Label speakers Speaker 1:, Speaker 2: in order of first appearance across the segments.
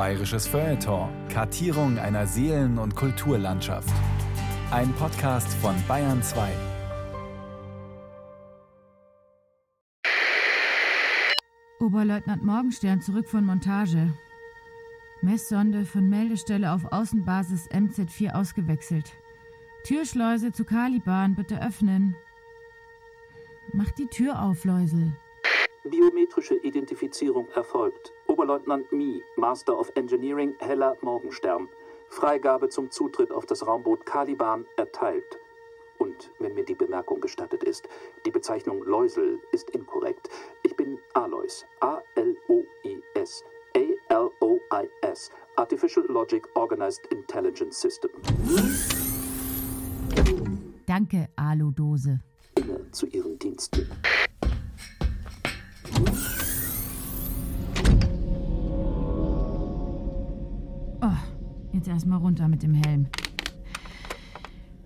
Speaker 1: Bayerisches Feuilleton. Kartierung einer Seelen- und Kulturlandschaft. Ein Podcast von Bayern 2.
Speaker 2: Oberleutnant Morgenstern zurück von Montage. Messsonde von Meldestelle auf Außenbasis MZ4 ausgewechselt. Türschleuse zu Caliban bitte öffnen. Mach die Tür auf, Läusel.
Speaker 3: Biometrische Identifizierung erfolgt. Oberleutnant Mi, Master of Engineering, Heller Morgenstern. Freigabe zum Zutritt auf das Raumboot Caliban erteilt. Und wenn mir die Bemerkung gestattet ist, die Bezeichnung Läusel ist inkorrekt. Ich bin Alois. A-L-O-I-S. A-L-O-I-S. Artificial Logic Organized Intelligence System.
Speaker 2: Danke, Aludose.
Speaker 3: Immer zu Ihren Diensten.
Speaker 2: Jetzt erstmal runter mit dem Helm.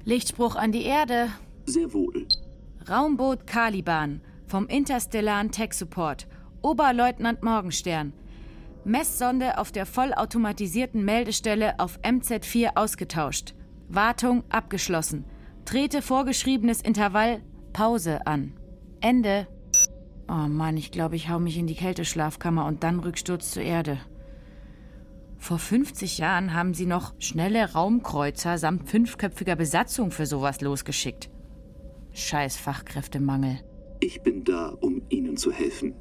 Speaker 2: Lichtspruch an die Erde.
Speaker 3: Sehr wohl.
Speaker 2: Raumboot Caliban vom Interstellaren Tech Support. Oberleutnant Morgenstern. Messsonde auf der vollautomatisierten Meldestelle auf MZ4 ausgetauscht. Wartung abgeschlossen. Trete vorgeschriebenes Intervall Pause an. Ende. Oh Mann, ich glaube, ich hau mich in die Kälteschlafkammer und dann Rücksturz zur Erde. Vor 50 Jahren haben sie noch schnelle Raumkreuzer samt fünfköpfiger Besatzung für sowas losgeschickt. Scheiß Fachkräftemangel.
Speaker 3: Ich bin da, um Ihnen zu helfen.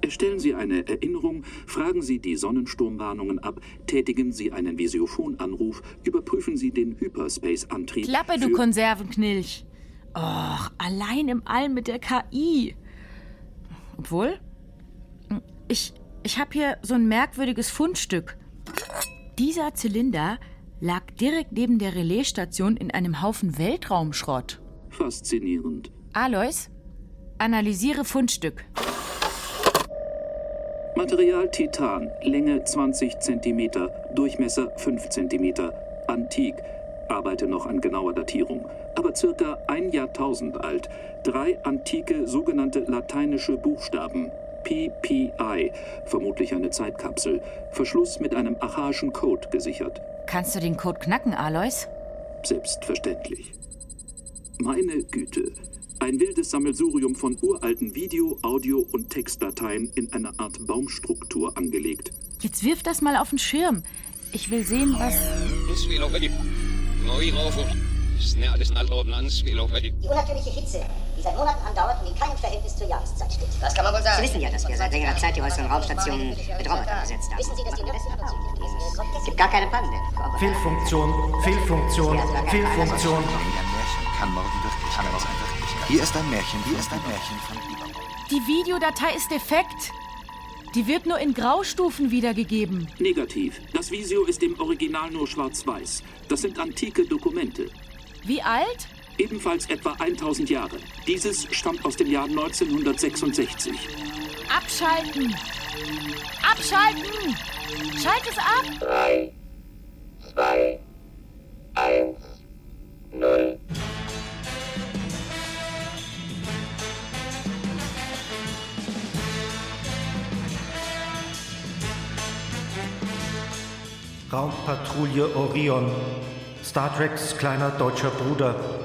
Speaker 3: Erstellen Sie eine Erinnerung, fragen Sie die Sonnensturmwarnungen ab, tätigen Sie einen Visiophonanruf, überprüfen Sie den Hyperspace-Antrieb.
Speaker 2: Klappe, du Konservenknilch. Och, allein im All mit der KI. Obwohl, ich, ich habe hier so ein merkwürdiges Fundstück. Dieser Zylinder lag direkt neben der Relaisstation in einem Haufen Weltraumschrott.
Speaker 3: Faszinierend.
Speaker 2: Alois, analysiere Fundstück.
Speaker 3: Material Titan, Länge 20 cm, Durchmesser 5 cm, antik, arbeite noch an genauer Datierung, aber circa ein Jahrtausend alt. Drei antike sogenannte lateinische Buchstaben. PPI, vermutlich eine Zeitkapsel. Verschluss mit einem archaischen Code gesichert.
Speaker 2: Kannst du den Code knacken, Alois?
Speaker 3: Selbstverständlich. Meine Güte. Ein wildes Sammelsurium von uralten Video-, Audio- und Textdateien in eine Art Baumstruktur angelegt.
Speaker 2: Jetzt wirf das mal auf den Schirm. Ich will sehen, was.
Speaker 4: Die unnatürliche Hitze, seit Monaten andauert und in keinem Verhältnis zur Jahreszeit steht.
Speaker 5: Das kann man wohl
Speaker 4: Sie
Speaker 5: sagen.
Speaker 4: wissen ja, dass wir seit längerer Zeit die äußeren Raumstationen mit Robotern besetzt haben. Wissen Sie, dass die Es gibt gar keine Pannen.
Speaker 6: Fehlfunktion, Fehlfunktion, Fehlfunktion.
Speaker 7: Ein Märchen kann morgen Wirklichkeit sein. Hier ist ein Märchen, hier ist ein Märchen von.
Speaker 2: Die Videodatei ist defekt. Die wird nur in Graustufen wiedergegeben.
Speaker 3: Negativ. Das Visio ist im Original nur schwarz-weiß. Das sind antike Dokumente.
Speaker 2: Wie alt?
Speaker 3: Ebenfalls etwa 1000 Jahre. Dieses stammt aus dem Jahr 1966.
Speaker 2: Abschalten! Abschalten! Schalt es ab!
Speaker 6: Raumpatrouille Orion. Star Treks kleiner deutscher Bruder.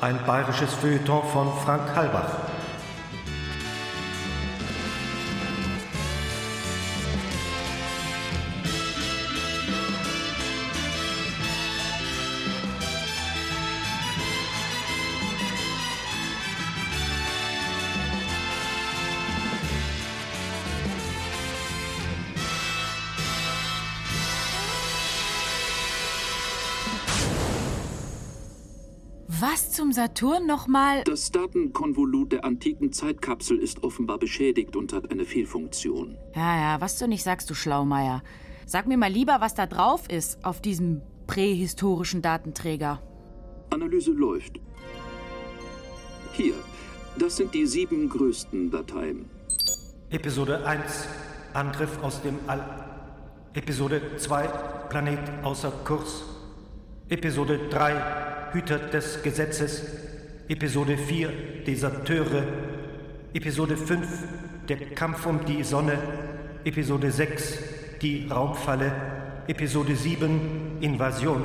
Speaker 6: Ein bayerisches Feuilleton von Frank Halbach.
Speaker 2: Saturn nochmal?
Speaker 3: Das Datenkonvolut der antiken Zeitkapsel ist offenbar beschädigt und hat eine Fehlfunktion.
Speaker 2: Ja, ja, was du nicht sagst, du Schlaumeier. Sag mir mal lieber, was da drauf ist auf diesem prähistorischen Datenträger.
Speaker 3: Analyse läuft. Hier, das sind die sieben größten Dateien.
Speaker 6: Episode 1. Angriff aus dem All. Episode 2. Planet außer Kurs. Episode 3. Hüter des Gesetzes. Episode 4. Deserteure. Episode 5. Der Kampf um die Sonne. Episode 6. die Raumfalle, Episode 7, Invasion.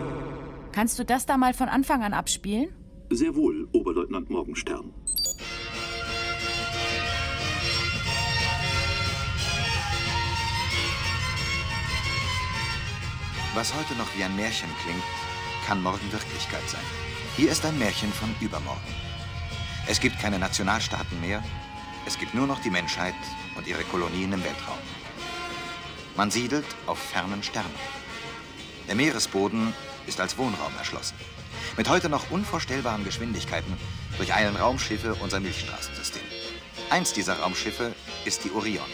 Speaker 2: Kannst du das da mal von Anfang an abspielen?
Speaker 3: Sehr wohl, Oberleutnant Morgenstern.
Speaker 7: Was heute noch wie ein Märchen klingt, kann morgen Wirklichkeit sein. Hier ist ein Märchen von übermorgen. Es gibt keine Nationalstaaten mehr, es gibt nur noch die Menschheit und ihre Kolonien im Weltraum. Man siedelt auf fernen Sternen. Der Meeresboden ist als Wohnraum erschlossen. Mit heute noch unvorstellbaren Geschwindigkeiten durcheilen Raumschiffe unser Milchstraßensystem. Eins dieser Raumschiffe ist die Orion.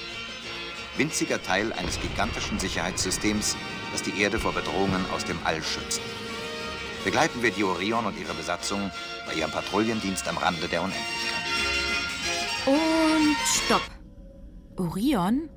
Speaker 7: Winziger Teil eines gigantischen Sicherheitssystems, das die Erde vor Bedrohungen aus dem All schützt. Begleiten wir die Orion und ihre Besatzung bei ihrem Patrouillendienst am Rande der Unendlichkeit.
Speaker 2: Und stopp. Orion?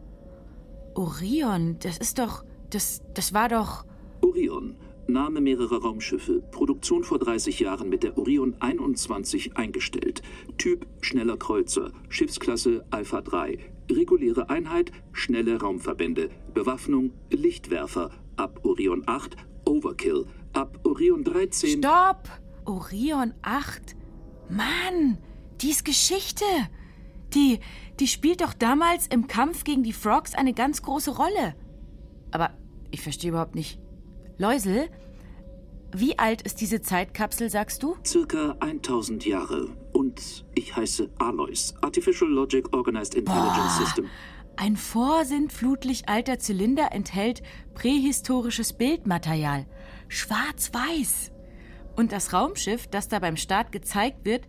Speaker 2: Orion, das ist doch. Das, das war doch.
Speaker 3: Orion, Name mehrerer Raumschiffe, Produktion vor 30 Jahren mit der Orion 21 eingestellt, Typ schneller Kreuzer, Schiffsklasse Alpha 3, reguläre Einheit schnelle Raumverbände, Bewaffnung Lichtwerfer, ab Orion 8 Overkill, ab Orion 13
Speaker 2: Stopp! Orion 8? Mann, die ist Geschichte. Die, die spielt doch damals im Kampf gegen die Frogs eine ganz große Rolle. Aber ich verstehe überhaupt nicht. Läusel, wie alt ist diese Zeitkapsel, sagst du?
Speaker 3: circa 1000 Jahre und ich heiße Alois, Artificial Logic Organized Intelligence System.
Speaker 2: Ein vorsintflutlich alter Zylinder enthält prähistorisches Bildmaterial. Schwarz-weiß. Und das Raumschiff, das da beim Start gezeigt wird,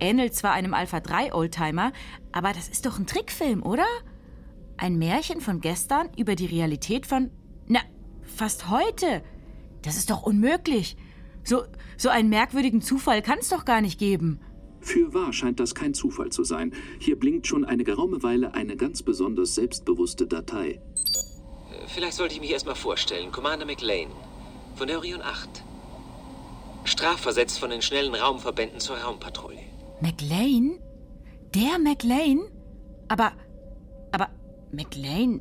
Speaker 2: ähnelt zwar einem Alpha 3 Oldtimer, aber das ist doch ein Trickfilm, oder? Ein Märchen von gestern über die Realität von, na, fast heute. Das ist doch unmöglich. So, so einen merkwürdigen Zufall kann es doch gar nicht geben.
Speaker 3: Für wahr scheint das kein Zufall zu sein. Hier blinkt schon eine geraume Weile eine ganz besonders selbstbewusste Datei.
Speaker 5: Vielleicht sollte ich mich erstmal vorstellen. Commander McLean von der Orion 8. Strafversetzt von den schnellen Raumverbänden zur Raumpatrouille.
Speaker 2: McLean? Der McLean? Aber, aber McLean,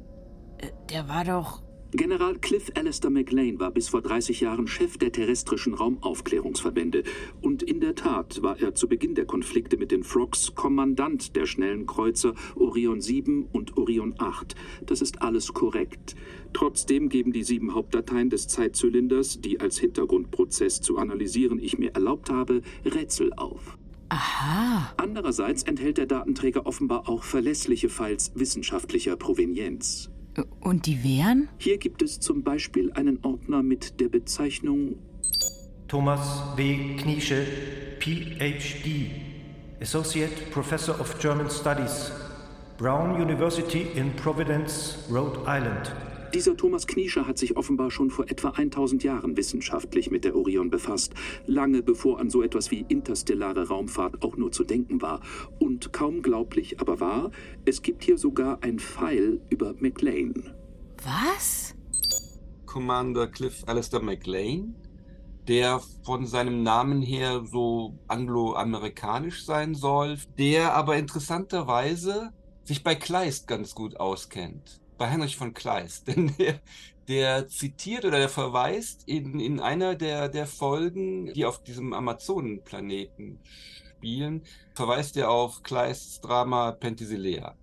Speaker 2: äh, der war doch.
Speaker 3: General Cliff Alistair McLean war bis vor 30 Jahren Chef der terrestrischen Raumaufklärungsverbände. Und in der Tat war er zu Beginn der Konflikte mit den Frogs Kommandant der schnellen Kreuzer Orion 7 und Orion 8. Das ist alles korrekt. Trotzdem geben die sieben Hauptdateien des Zeitzylinders, die als Hintergrundprozess zu analysieren ich mir erlaubt habe, Rätsel auf.
Speaker 2: Aha.
Speaker 3: Andererseits enthält der Datenträger offenbar auch verlässliche Files wissenschaftlicher Provenienz.
Speaker 2: Und die wären?
Speaker 3: Hier gibt es zum Beispiel einen Ordner mit der Bezeichnung
Speaker 6: Thomas W. Kniesche, PhD, Associate Professor of German Studies, Brown University in Providence, Rhode Island.
Speaker 3: Dieser Thomas Kniescher hat sich offenbar schon vor etwa 1000 Jahren wissenschaftlich mit der Orion befasst, lange bevor an so etwas wie interstellare Raumfahrt auch nur zu denken war. Und kaum glaublich, aber wahr, es gibt hier sogar ein Pfeil über McLean.
Speaker 2: Was?
Speaker 8: Commander Cliff Alistair McLean, der von seinem Namen her so angloamerikanisch sein soll, der aber interessanterweise sich bei Kleist ganz gut auskennt. Bei Heinrich von Kleist. Denn der, der zitiert oder der verweist in, in einer der, der Folgen, die auf diesem Amazonenplaneten spielen, verweist er auf Kleists Drama Penthesilea.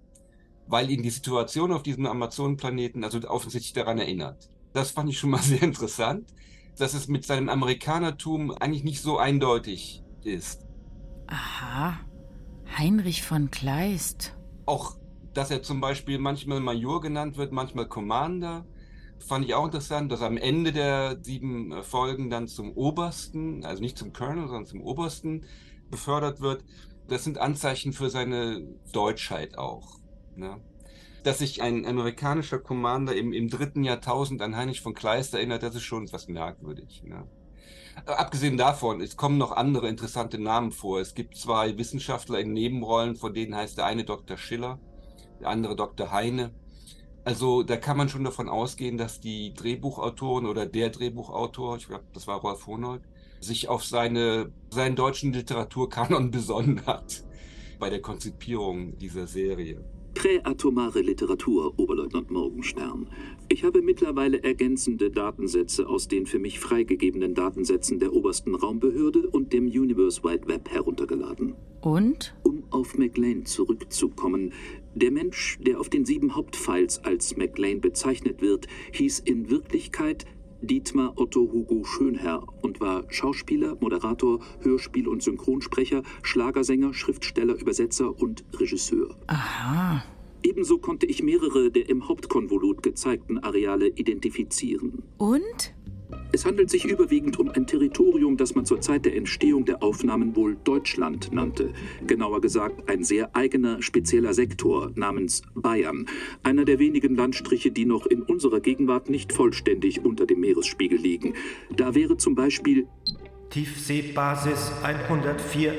Speaker 8: Weil ihn die Situation auf diesem Amazonenplaneten also offensichtlich daran erinnert. Das fand ich schon mal sehr interessant, dass es mit seinem Amerikanertum eigentlich nicht so eindeutig ist.
Speaker 2: Aha. Heinrich von Kleist.
Speaker 8: Auch, dass er zum Beispiel manchmal Major genannt wird, manchmal Commander, fand ich auch interessant, dass er am Ende der sieben äh, Folgen dann zum Obersten, also nicht zum Colonel, sondern zum Obersten befördert wird. Das sind Anzeichen für seine Deutschheit auch. Ne? Dass sich ein amerikanischer Commander im, im dritten Jahrtausend an Heinrich von Kleist erinnert, das ist schon was merkwürdig. Ne? Äh, Abgesehen davon, es kommen noch andere interessante Namen vor. Es gibt zwei Wissenschaftler in Nebenrollen, von denen heißt der eine Dr. Schiller, der andere Dr. Heine. Also da kann man schon davon ausgehen, dass die Drehbuchautoren oder der Drehbuchautor, ich glaube, das war Rolf Honold, sich auf seine, seinen deutschen Literaturkanon besonnen hat bei der Konzipierung dieser Serie.
Speaker 3: Präatomare Literatur, Oberleutnant Morgenstern. Ich habe mittlerweile ergänzende Datensätze aus den für mich freigegebenen Datensätzen der obersten Raumbehörde und dem Universe Wide Web heruntergeladen.
Speaker 2: Und?
Speaker 3: Um auf McLean zurückzukommen. Der Mensch, der auf den sieben Hauptfiles als McLean bezeichnet wird, hieß in Wirklichkeit Dietmar Otto Hugo Schönherr und war Schauspieler, Moderator, Hörspiel- und Synchronsprecher, Schlagersänger, Schriftsteller, Übersetzer und Regisseur.
Speaker 2: Aha.
Speaker 3: Ebenso konnte ich mehrere der im Hauptkonvolut gezeigten Areale identifizieren.
Speaker 2: Und?
Speaker 3: Es handelt sich überwiegend um ein Territorium, das man zur Zeit der Entstehung der Aufnahmen wohl Deutschland nannte. Genauer gesagt ein sehr eigener, spezieller Sektor namens Bayern. Einer der wenigen Landstriche, die noch in unserer Gegenwart nicht vollständig unter dem Meeresspiegel liegen. Da wäre zum Beispiel
Speaker 6: Tiefseebasis 104.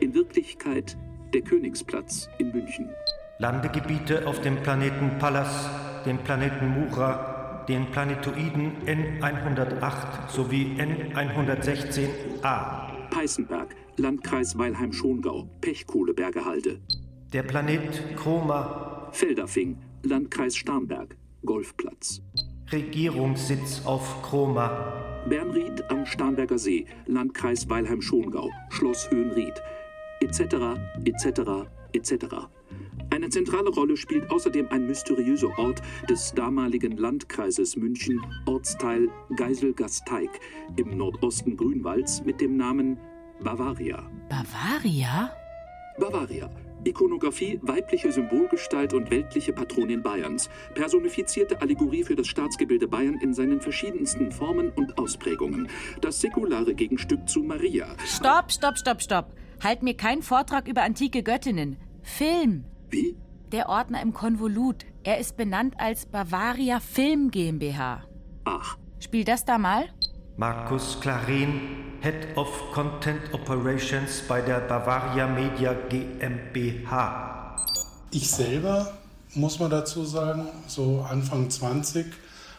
Speaker 3: In Wirklichkeit der Königsplatz in München.
Speaker 6: Landegebiete auf dem Planeten Pallas, dem Planeten Mura, den Planetoiden N108 sowie N116a.
Speaker 3: Peißenberg, Landkreis Weilheim-Schongau, Pechkohlebergehalde.
Speaker 6: Der Planet Chroma.
Speaker 3: Feldafing, Landkreis Starnberg, Golfplatz.
Speaker 6: Regierungssitz auf Chroma.
Speaker 3: Bernried am Starnberger See, Landkreis Weilheim-Schongau, Schloss Höhenried, etc., etc., etc. Eine zentrale Rolle spielt außerdem ein mysteriöser Ort des damaligen Landkreises München, Ortsteil Geiselgasteig im Nordosten Grünwalds mit dem Namen Bavaria.
Speaker 2: Bavaria?
Speaker 3: Bavaria. Ikonografie, weibliche Symbolgestalt und weltliche Patronin Bayerns. Personifizierte Allegorie für das Staatsgebilde Bayern in seinen verschiedensten Formen und Ausprägungen. Das säkulare Gegenstück zu Maria.
Speaker 2: Stopp, stopp, stopp, stopp. Halt mir keinen Vortrag über antike Göttinnen. Film.
Speaker 3: Wie?
Speaker 2: Der Ordner im Konvolut. Er ist benannt als Bavaria Film GmbH.
Speaker 3: Ach.
Speaker 2: Spiel das da mal.
Speaker 6: Markus Clarin, Head of Content Operations bei der Bavaria Media GmbH.
Speaker 9: Ich selber, muss man dazu sagen, so Anfang 20,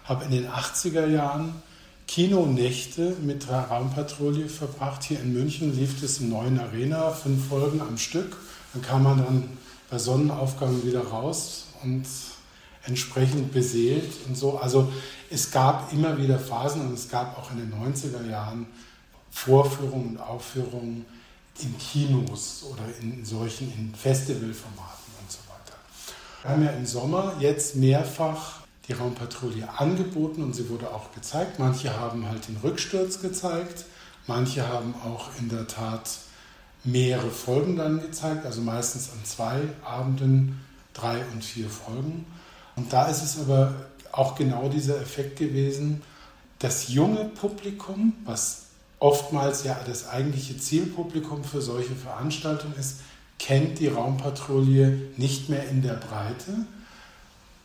Speaker 9: habe in den 80er Jahren Kinonächte mit der Raumpatrouille verbracht. Hier in München lief es im neuen Arena, fünf Folgen am Stück. Dann kam man dann bei Sonnenaufgang wieder raus und entsprechend beseelt und so. Also es gab immer wieder Phasen und es gab auch in den 90er Jahren Vorführungen und Aufführungen in Kinos oder in solchen in Festivalformaten und so weiter. Wir haben ja im Sommer jetzt mehrfach die Raumpatrouille angeboten und sie wurde auch gezeigt. Manche haben halt den Rücksturz gezeigt, manche haben auch in der Tat mehrere Folgen dann gezeigt, also meistens an zwei Abenden drei und vier Folgen. Und da ist es aber auch genau dieser Effekt gewesen, das junge Publikum, was oftmals ja das eigentliche Zielpublikum für solche Veranstaltungen ist, kennt die Raumpatrouille nicht mehr in der Breite.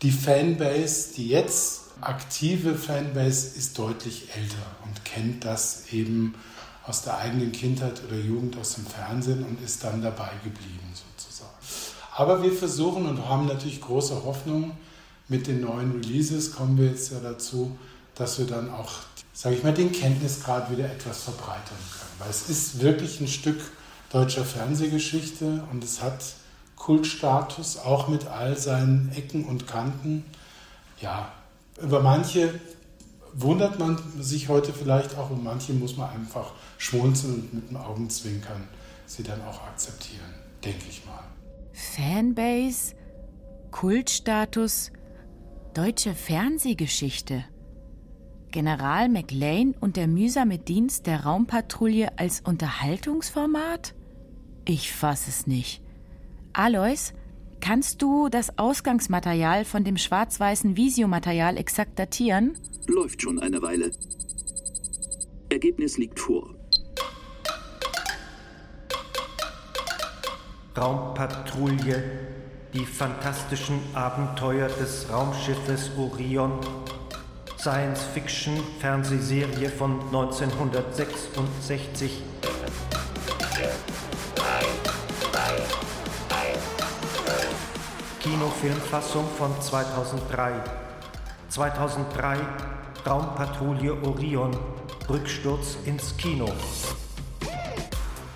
Speaker 9: Die Fanbase, die jetzt aktive Fanbase, ist deutlich älter und kennt das eben aus der eigenen Kindheit oder Jugend aus dem Fernsehen und ist dann dabei geblieben sozusagen. Aber wir versuchen und haben natürlich große Hoffnung mit den neuen Releases, kommen wir jetzt ja dazu, dass wir dann auch, sage ich mal, den Kenntnisgrad wieder etwas verbreitern können. Weil es ist wirklich ein Stück deutscher Fernsehgeschichte und es hat Kultstatus, auch mit all seinen Ecken und Kanten. Ja, über manche wundert man sich heute vielleicht auch und manche muss man einfach schmunzeln und mit dem Augenzwinkern sie dann auch akzeptieren, denke ich mal.
Speaker 2: Fanbase, Kultstatus, deutsche Fernsehgeschichte. General McLean und der mühsame Dienst der Raumpatrouille als Unterhaltungsformat? Ich fass es nicht. Alois, kannst du das Ausgangsmaterial von dem schwarz-weißen Visiomaterial exakt datieren?
Speaker 3: Läuft schon eine Weile. Ergebnis liegt vor.
Speaker 6: Raumpatrouille, die fantastischen Abenteuer des Raumschiffes Orion, Science-Fiction-Fernsehserie von 1966. Kinofilmfassung von 2003. 2003 Raumpatrouille Orion, Rücksturz ins Kino.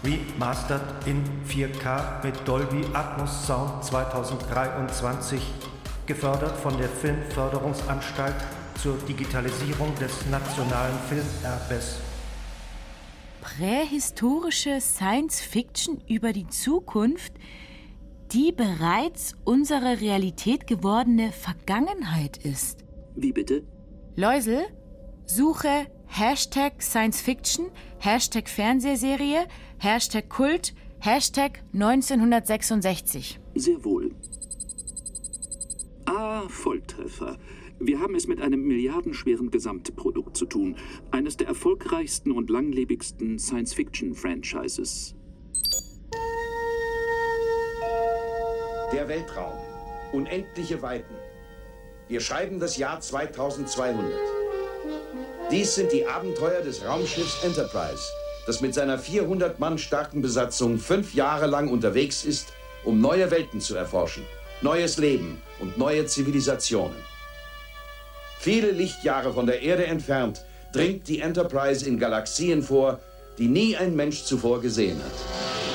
Speaker 6: Remastered in 4K mit Dolby Atmos Sound 2023, gefördert von der Filmförderungsanstalt zur Digitalisierung des nationalen Filmerbes.
Speaker 2: Prähistorische Science Fiction über die Zukunft, die bereits unsere Realität gewordene Vergangenheit ist.
Speaker 3: Wie bitte?
Speaker 2: Läusel, suche Hashtag Science Fiction, Hashtag Fernsehserie, Hashtag Kult, Hashtag 1966.
Speaker 3: Sehr wohl. Ah, Volltreffer. Wir haben es mit einem milliardenschweren Gesamtprodukt zu tun. Eines der erfolgreichsten und langlebigsten Science-Fiction-Franchises.
Speaker 10: Der Weltraum. Unendliche Weiten. Wir schreiben das Jahr 2200. Dies sind die Abenteuer des Raumschiffs Enterprise, das mit seiner 400 Mann starken Besatzung fünf Jahre lang unterwegs ist, um neue Welten zu erforschen, neues Leben und neue Zivilisationen. Viele Lichtjahre von der Erde entfernt dringt die Enterprise in Galaxien vor, die nie ein Mensch zuvor gesehen hat.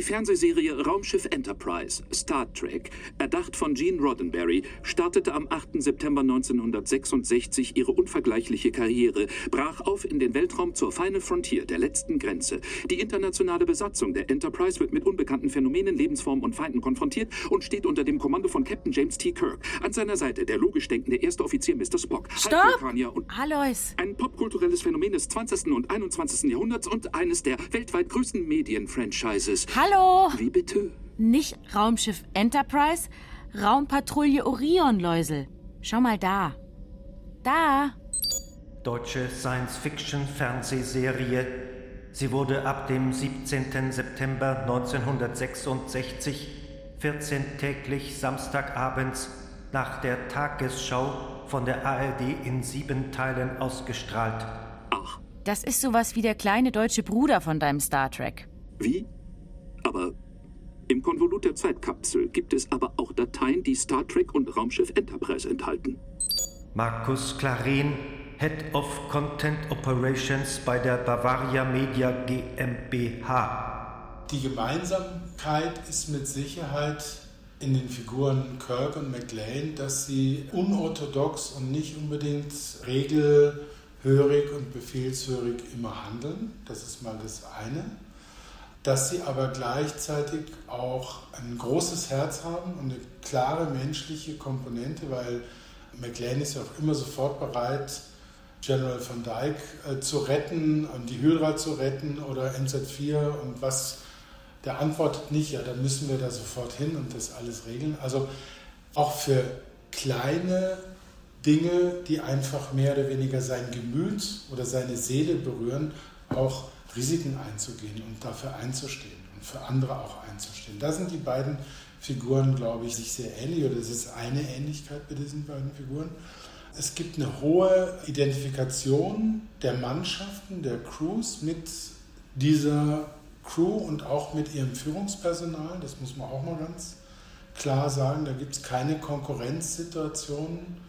Speaker 3: Fernsehserie Raumschiff Enterprise, Star Trek, erdacht von Gene Roddenberry, startete am 8. September 1966 ihre unvergleichliche Karriere, brach auf in den Weltraum zur Final Frontier, der letzten Grenze. Die internationale Besatzung der Enterprise wird mit unbekannten Phänomenen, Lebensformen und Feinden konfrontiert und steht unter dem Kommando von Captain James T. Kirk. An seiner Seite der logisch denkende erste Offizier Mr. Spock.
Speaker 2: Stopp! Alois!
Speaker 3: Ein popkulturelles Phänomen des 20. und 21. Jahrhunderts und eines der weltweit größten Medien-Franchises.
Speaker 2: Hallo!
Speaker 3: Wie bitte?
Speaker 2: Nicht Raumschiff Enterprise, Raumpatrouille Orion, Läusel. Schau mal da. Da.
Speaker 6: Deutsche Science-Fiction-Fernsehserie. Sie wurde ab dem 17. September 1966 14 täglich Samstagabends nach der Tagesschau von der ARD in sieben Teilen ausgestrahlt.
Speaker 3: Ach.
Speaker 2: Das ist sowas wie der kleine deutsche Bruder von deinem Star Trek.
Speaker 3: Wie? Aber im Konvolut der Zeitkapsel gibt es aber auch Dateien, die Star Trek und Raumschiff Enterprise enthalten.
Speaker 6: Markus Clarin, Head of Content Operations bei der Bavaria Media GmbH.
Speaker 9: Die Gemeinsamkeit ist mit Sicherheit in den Figuren Kirk und McLean, dass sie unorthodox und nicht unbedingt regelhörig und befehlshörig immer handeln. Das ist mal das eine dass sie aber gleichzeitig auch ein großes Herz haben und eine klare menschliche Komponente, weil McLean ist ja auch immer sofort bereit, General van Dyke äh, zu retten und die Hydra zu retten oder MZ4 und was, der antwortet nicht, ja, dann müssen wir da sofort hin und das alles regeln. Also auch für kleine Dinge, die einfach mehr oder weniger sein Gemüt oder seine Seele berühren, auch Risiken einzugehen und dafür einzustehen und für andere auch einzustehen. Da sind die beiden Figuren, glaube ich, sich sehr ähnlich oder es ist eine Ähnlichkeit bei diesen beiden Figuren. Es gibt eine hohe Identifikation der Mannschaften, der Crews mit dieser Crew und auch mit ihrem Führungspersonal. Das muss man auch mal ganz klar sagen. Da gibt es keine Konkurrenzsituationen.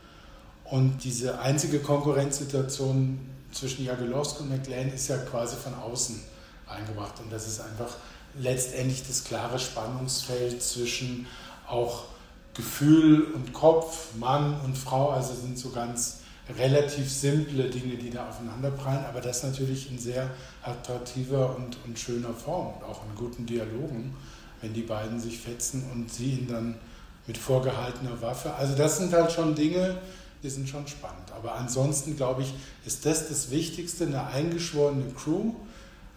Speaker 9: Und diese einzige Konkurrenzsituation zwischen Jagelowski und McLean ist ja quasi von außen eingebracht. Und das ist einfach letztendlich das klare Spannungsfeld zwischen auch Gefühl und Kopf, Mann und Frau. Also sind so ganz relativ simple Dinge, die da aufeinanderprallen, aber das natürlich in sehr attraktiver und, und schöner Form und auch in guten Dialogen, wenn die beiden sich fetzen und sie ihn dann mit vorgehaltener Waffe. Also das sind halt schon Dinge, die sind schon spannend. Aber ansonsten, glaube ich, ist das das Wichtigste, eine eingeschworene Crew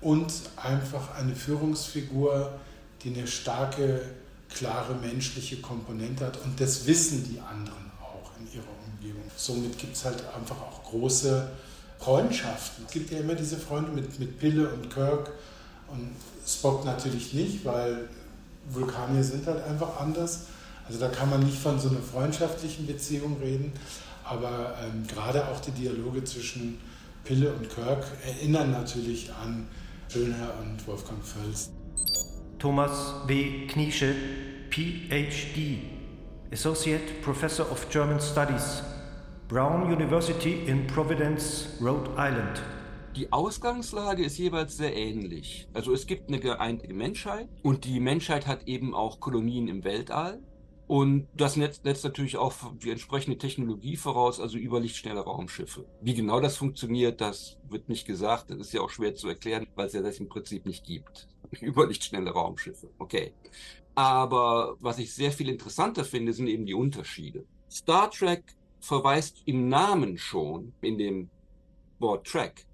Speaker 9: und einfach eine Führungsfigur, die eine starke, klare menschliche Komponente hat. Und das wissen die anderen auch in ihrer Umgebung. Somit gibt es halt einfach auch große Freundschaften. Es gibt ja immer diese Freunde mit, mit Pille und Kirk und Spock natürlich nicht, weil Vulkanier sind halt einfach anders. Also da kann man nicht von so einer freundschaftlichen Beziehung reden, aber ähm, gerade auch die Dialoge zwischen Pille und Kirk erinnern natürlich an Schönherr und Wolfgang Völz.
Speaker 6: Thomas W. Kniesche, PhD, Associate Professor of German Studies, Brown University in Providence, Rhode Island.
Speaker 8: Die Ausgangslage ist jeweils sehr ähnlich. Also es gibt eine geeinte Menschheit und die Menschheit hat eben auch Kolonien im Weltall. Und das setzt natürlich auch die entsprechende Technologie voraus, also überlichtschnelle Raumschiffe. Wie genau das funktioniert, das wird nicht gesagt. Das ist ja auch schwer zu erklären, weil es ja das im Prinzip nicht gibt. Überlichtschnelle Raumschiffe. Okay. Aber was ich sehr viel interessanter finde, sind eben die Unterschiede. Star Trek verweist im Namen schon, in dem Wort Trek,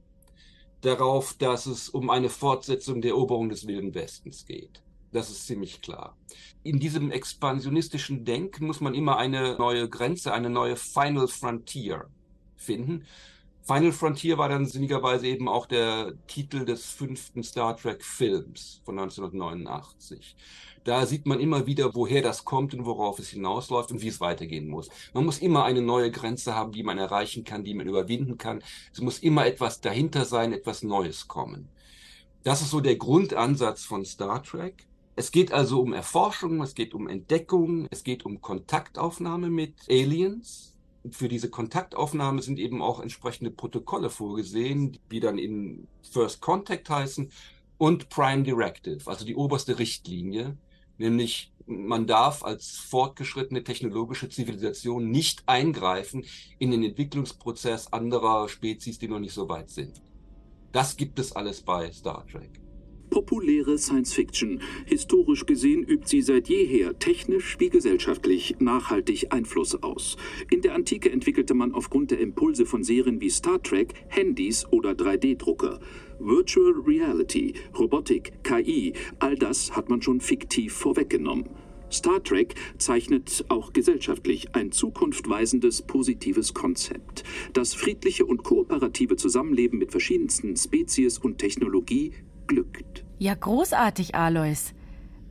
Speaker 8: darauf, dass es um eine Fortsetzung der Eroberung des Wilden Westens geht. Das ist ziemlich klar. In diesem expansionistischen Denken muss man immer eine neue Grenze, eine neue Final Frontier finden. Final Frontier war dann sinnigerweise eben auch der Titel des fünften Star Trek Films von 1989. Da sieht man immer wieder, woher das kommt und worauf es hinausläuft und wie es weitergehen muss. Man muss immer eine neue Grenze haben, die man erreichen kann, die man überwinden kann. Es muss immer etwas dahinter sein, etwas Neues kommen. Das ist so der Grundansatz von Star Trek. Es geht also um Erforschung, es geht um Entdeckung, es geht um Kontaktaufnahme mit Aliens. Für diese Kontaktaufnahme sind eben auch entsprechende Protokolle vorgesehen, die dann in First Contact heißen und Prime Directive, also die oberste Richtlinie, nämlich man darf als fortgeschrittene technologische Zivilisation nicht eingreifen in den Entwicklungsprozess anderer Spezies, die noch nicht so weit sind. Das gibt es alles bei Star Trek.
Speaker 3: Populäre Science Fiction. Historisch gesehen übt sie seit jeher technisch wie gesellschaftlich nachhaltig Einfluss aus. In der Antike entwickelte man aufgrund der Impulse von Serien wie Star Trek Handys oder 3D-Drucker. Virtual Reality, Robotik, KI, all das hat man schon fiktiv vorweggenommen. Star Trek zeichnet auch gesellschaftlich ein zukunftweisendes positives Konzept. Das friedliche und kooperative Zusammenleben mit verschiedensten Spezies und Technologie glückt.
Speaker 2: Ja, großartig, Alois.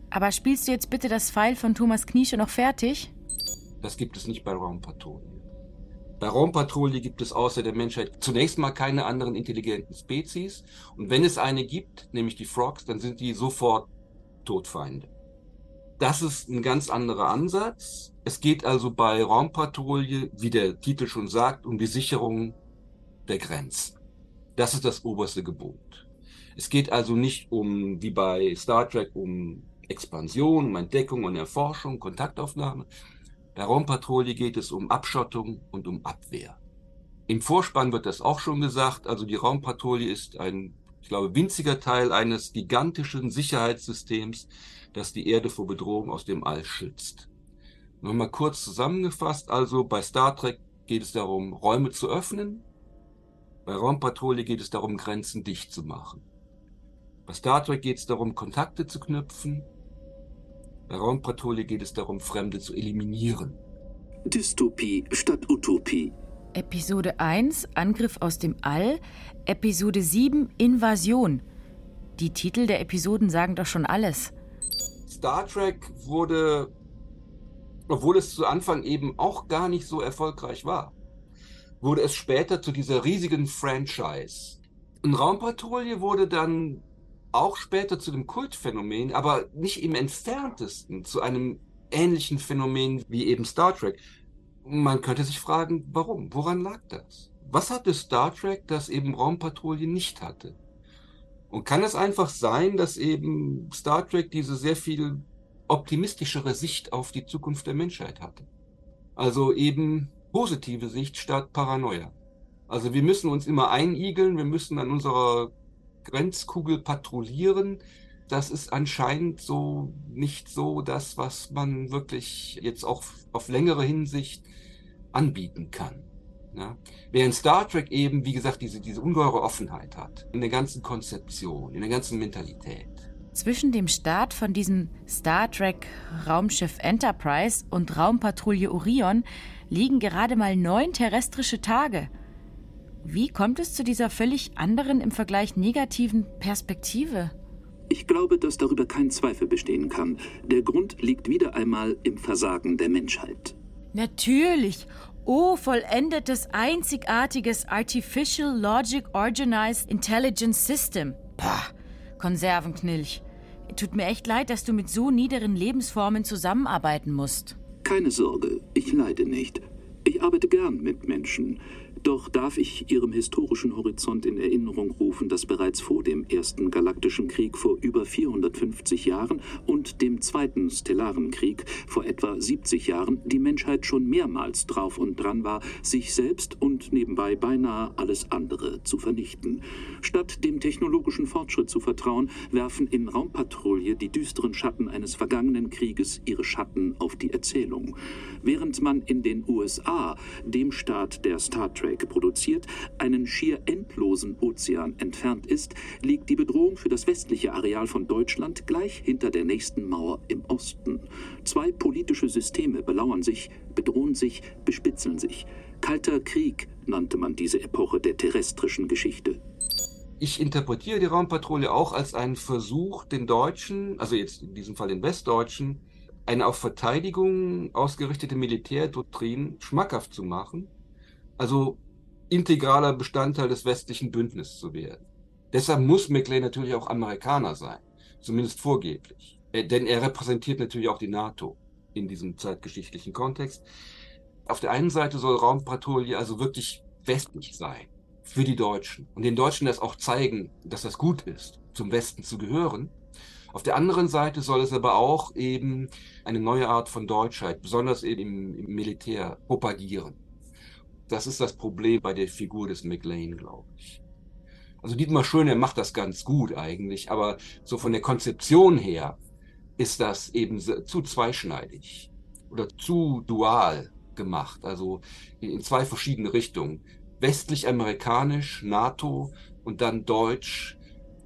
Speaker 2: Aber spielst du jetzt bitte das Pfeil von Thomas Kniesche noch fertig?
Speaker 8: Das gibt es nicht bei Raumpatrouille. Bei Raumpatrouille gibt es außer der Menschheit zunächst mal keine anderen intelligenten Spezies. Und wenn es eine gibt, nämlich die Frogs, dann sind die sofort Todfeinde. Das ist ein ganz anderer Ansatz. Es geht also bei Raumpatrouille, wie der Titel schon sagt, um die Sicherung der Grenzen. Das ist das oberste Gebot. Es geht also nicht um, wie bei Star Trek, um Expansion, um Entdeckung und Erforschung, Kontaktaufnahme. Bei Raumpatrouille geht es um Abschottung und um Abwehr. Im Vorspann wird das auch schon gesagt. Also die Raumpatrouille ist ein, ich glaube, winziger Teil eines gigantischen Sicherheitssystems, das die Erde vor Bedrohung aus dem All schützt. Nochmal kurz zusammengefasst. Also bei Star Trek geht es darum, Räume zu öffnen. Bei Raumpatrouille geht es darum, Grenzen dicht zu machen. Bei Star Trek geht es darum, Kontakte zu knüpfen. Bei Raumpatrouille geht es darum, Fremde zu eliminieren.
Speaker 3: Dystopie statt Utopie.
Speaker 2: Episode 1 Angriff aus dem All, Episode 7 Invasion. Die Titel der Episoden sagen doch schon alles.
Speaker 8: Star Trek wurde, obwohl es zu Anfang eben auch gar nicht so erfolgreich war, wurde es später zu dieser riesigen Franchise. Und Raumpatrouille wurde dann auch später zu dem Kultphänomen, aber nicht im entferntesten zu einem ähnlichen Phänomen wie eben Star Trek. Man könnte sich fragen, warum? Woran lag das? Was hatte Star Trek, das eben Raumpatrouille nicht hatte? Und kann es einfach sein, dass eben Star Trek diese sehr viel optimistischere Sicht auf die Zukunft der Menschheit hatte? Also eben positive Sicht statt Paranoia. Also wir müssen uns immer einigeln, wir müssen an unserer Grenzkugel patrouillieren. Das ist anscheinend so nicht so das, was man wirklich jetzt auch auf längere Hinsicht anbieten kann. Ja? Während Star Trek eben, wie gesagt, diese, diese ungeheure Offenheit hat, in der ganzen Konzeption, in der ganzen Mentalität.
Speaker 2: Zwischen dem Start von diesem Star Trek Raumschiff Enterprise und Raumpatrouille Orion liegen gerade mal neun terrestrische Tage. Wie kommt es zu dieser völlig anderen im Vergleich negativen Perspektive?
Speaker 3: Ich glaube, dass darüber kein Zweifel bestehen kann. Der Grund liegt wieder einmal im Versagen der Menschheit.
Speaker 2: Natürlich. Oh, vollendetes, einzigartiges Artificial Logic Organized Intelligence System. Pah, Konservenknilch. Tut mir echt leid, dass du mit so niederen Lebensformen zusammenarbeiten musst.
Speaker 3: Keine Sorge, ich leide nicht. Ich arbeite gern mit Menschen. Doch darf ich Ihrem historischen Horizont in Erinnerung rufen, dass bereits vor dem Ersten Galaktischen Krieg vor über 450 Jahren und dem Zweiten Stellaren Krieg vor etwa 70 Jahren die Menschheit schon mehrmals drauf und dran war, sich selbst und nebenbei beinahe alles andere zu vernichten. Statt dem technologischen Fortschritt zu vertrauen, werfen in Raumpatrouille die düsteren Schatten eines vergangenen Krieges ihre Schatten auf die Erzählung. Während man in den USA, dem Staat der Star Trek, produziert, einen schier endlosen Ozean entfernt ist, liegt die Bedrohung für das westliche Areal von Deutschland gleich hinter der nächsten Mauer im Osten. Zwei politische Systeme belauern sich, bedrohen sich, bespitzeln sich. Kalter Krieg nannte man diese Epoche der terrestrischen Geschichte.
Speaker 8: Ich interpretiere die Raumpatrouille auch als einen Versuch, den Deutschen, also jetzt in diesem Fall den Westdeutschen, eine auf Verteidigung ausgerichtete Militärdoktrin schmackhaft zu machen also integraler Bestandteil des westlichen Bündnisses zu werden. Deshalb muss McLean natürlich auch Amerikaner sein, zumindest vorgeblich. Denn er repräsentiert natürlich auch die NATO in diesem zeitgeschichtlichen Kontext. Auf der einen Seite soll Raumpatrouille also wirklich westlich sein für die Deutschen und den Deutschen das auch zeigen, dass das gut ist, zum Westen zu gehören. Auf der anderen Seite soll es aber auch eben eine neue Art von Deutschheit, besonders eben im, im Militär, propagieren. Das ist das Problem bei der Figur des McLean, glaube ich. Also Dietmar Schöne macht das ganz gut eigentlich, aber so von der Konzeption her ist das eben zu zweischneidig oder zu dual gemacht, also in zwei verschiedene Richtungen. Westlich-amerikanisch, NATO und dann deutsch,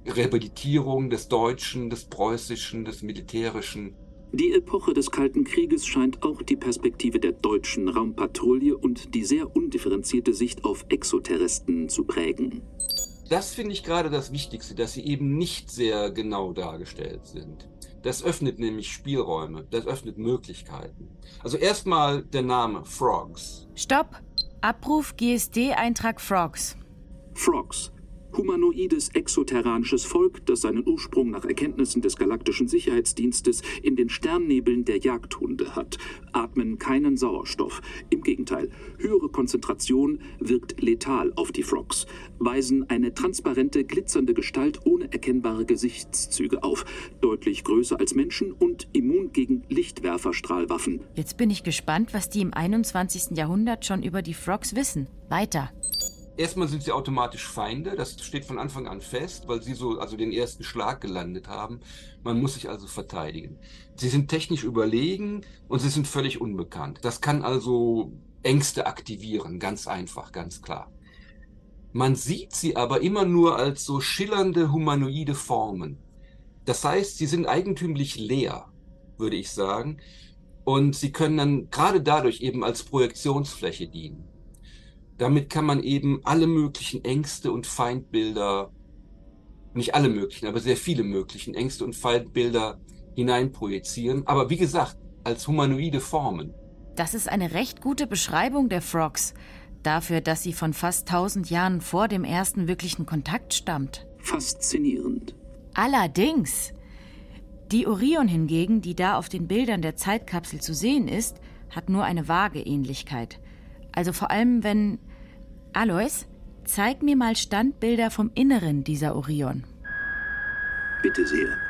Speaker 8: Rehabilitierung des Deutschen, des Preußischen, des Militärischen.
Speaker 3: Die Epoche des Kalten Krieges scheint auch die Perspektive der deutschen Raumpatrouille und die sehr undifferenzierte Sicht auf Exoterresten zu prägen.
Speaker 8: Das finde ich gerade das Wichtigste, dass sie eben nicht sehr genau dargestellt sind. Das öffnet nämlich Spielräume, das öffnet Möglichkeiten. Also erstmal der Name Frogs.
Speaker 2: Stopp! Abruf GSD-Eintrag Frogs.
Speaker 3: Frogs humanoides exoterranisches Volk, das seinen Ursprung nach Erkenntnissen des Galaktischen Sicherheitsdienstes in den Sternnebeln der Jagdhunde hat, atmen keinen Sauerstoff. Im Gegenteil, höhere Konzentration wirkt letal auf die Frogs, weisen eine transparente, glitzernde Gestalt ohne erkennbare Gesichtszüge auf, deutlich größer als Menschen und immun gegen Lichtwerferstrahlwaffen.
Speaker 2: Jetzt bin ich gespannt, was die im 21. Jahrhundert schon über die Frogs wissen. Weiter.
Speaker 8: Erstmal sind sie automatisch Feinde, das steht von Anfang an fest, weil sie so also den ersten Schlag gelandet haben. Man muss sich also verteidigen. Sie sind technisch überlegen und sie sind völlig unbekannt. Das kann also Ängste aktivieren, ganz einfach, ganz klar. Man sieht sie aber immer nur als so schillernde humanoide Formen. Das heißt, sie sind eigentümlich leer, würde ich sagen. Und sie können dann gerade dadurch eben als Projektionsfläche dienen. Damit kann man eben alle möglichen Ängste und Feindbilder, nicht alle möglichen, aber sehr viele möglichen Ängste und Feindbilder hineinprojizieren. Aber wie gesagt, als humanoide Formen.
Speaker 2: Das ist eine recht gute Beschreibung der Frogs. Dafür, dass sie von fast 1000 Jahren vor dem ersten wirklichen Kontakt stammt.
Speaker 3: Faszinierend.
Speaker 2: Allerdings. Die Orion hingegen, die da auf den Bildern der Zeitkapsel zu sehen ist, hat nur eine vage Ähnlichkeit. Also vor allem, wenn. Alois, zeig mir mal Standbilder vom Inneren dieser Orion.
Speaker 3: Bitte sehr.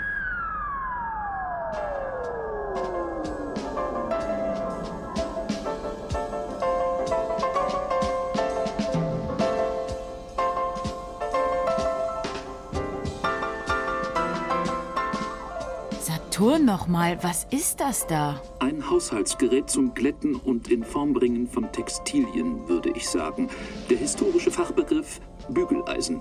Speaker 2: Nochmal, was ist das da?
Speaker 3: Ein Haushaltsgerät zum Glätten und in Form bringen von Textilien, würde ich sagen. Der historische Fachbegriff Bügeleisen.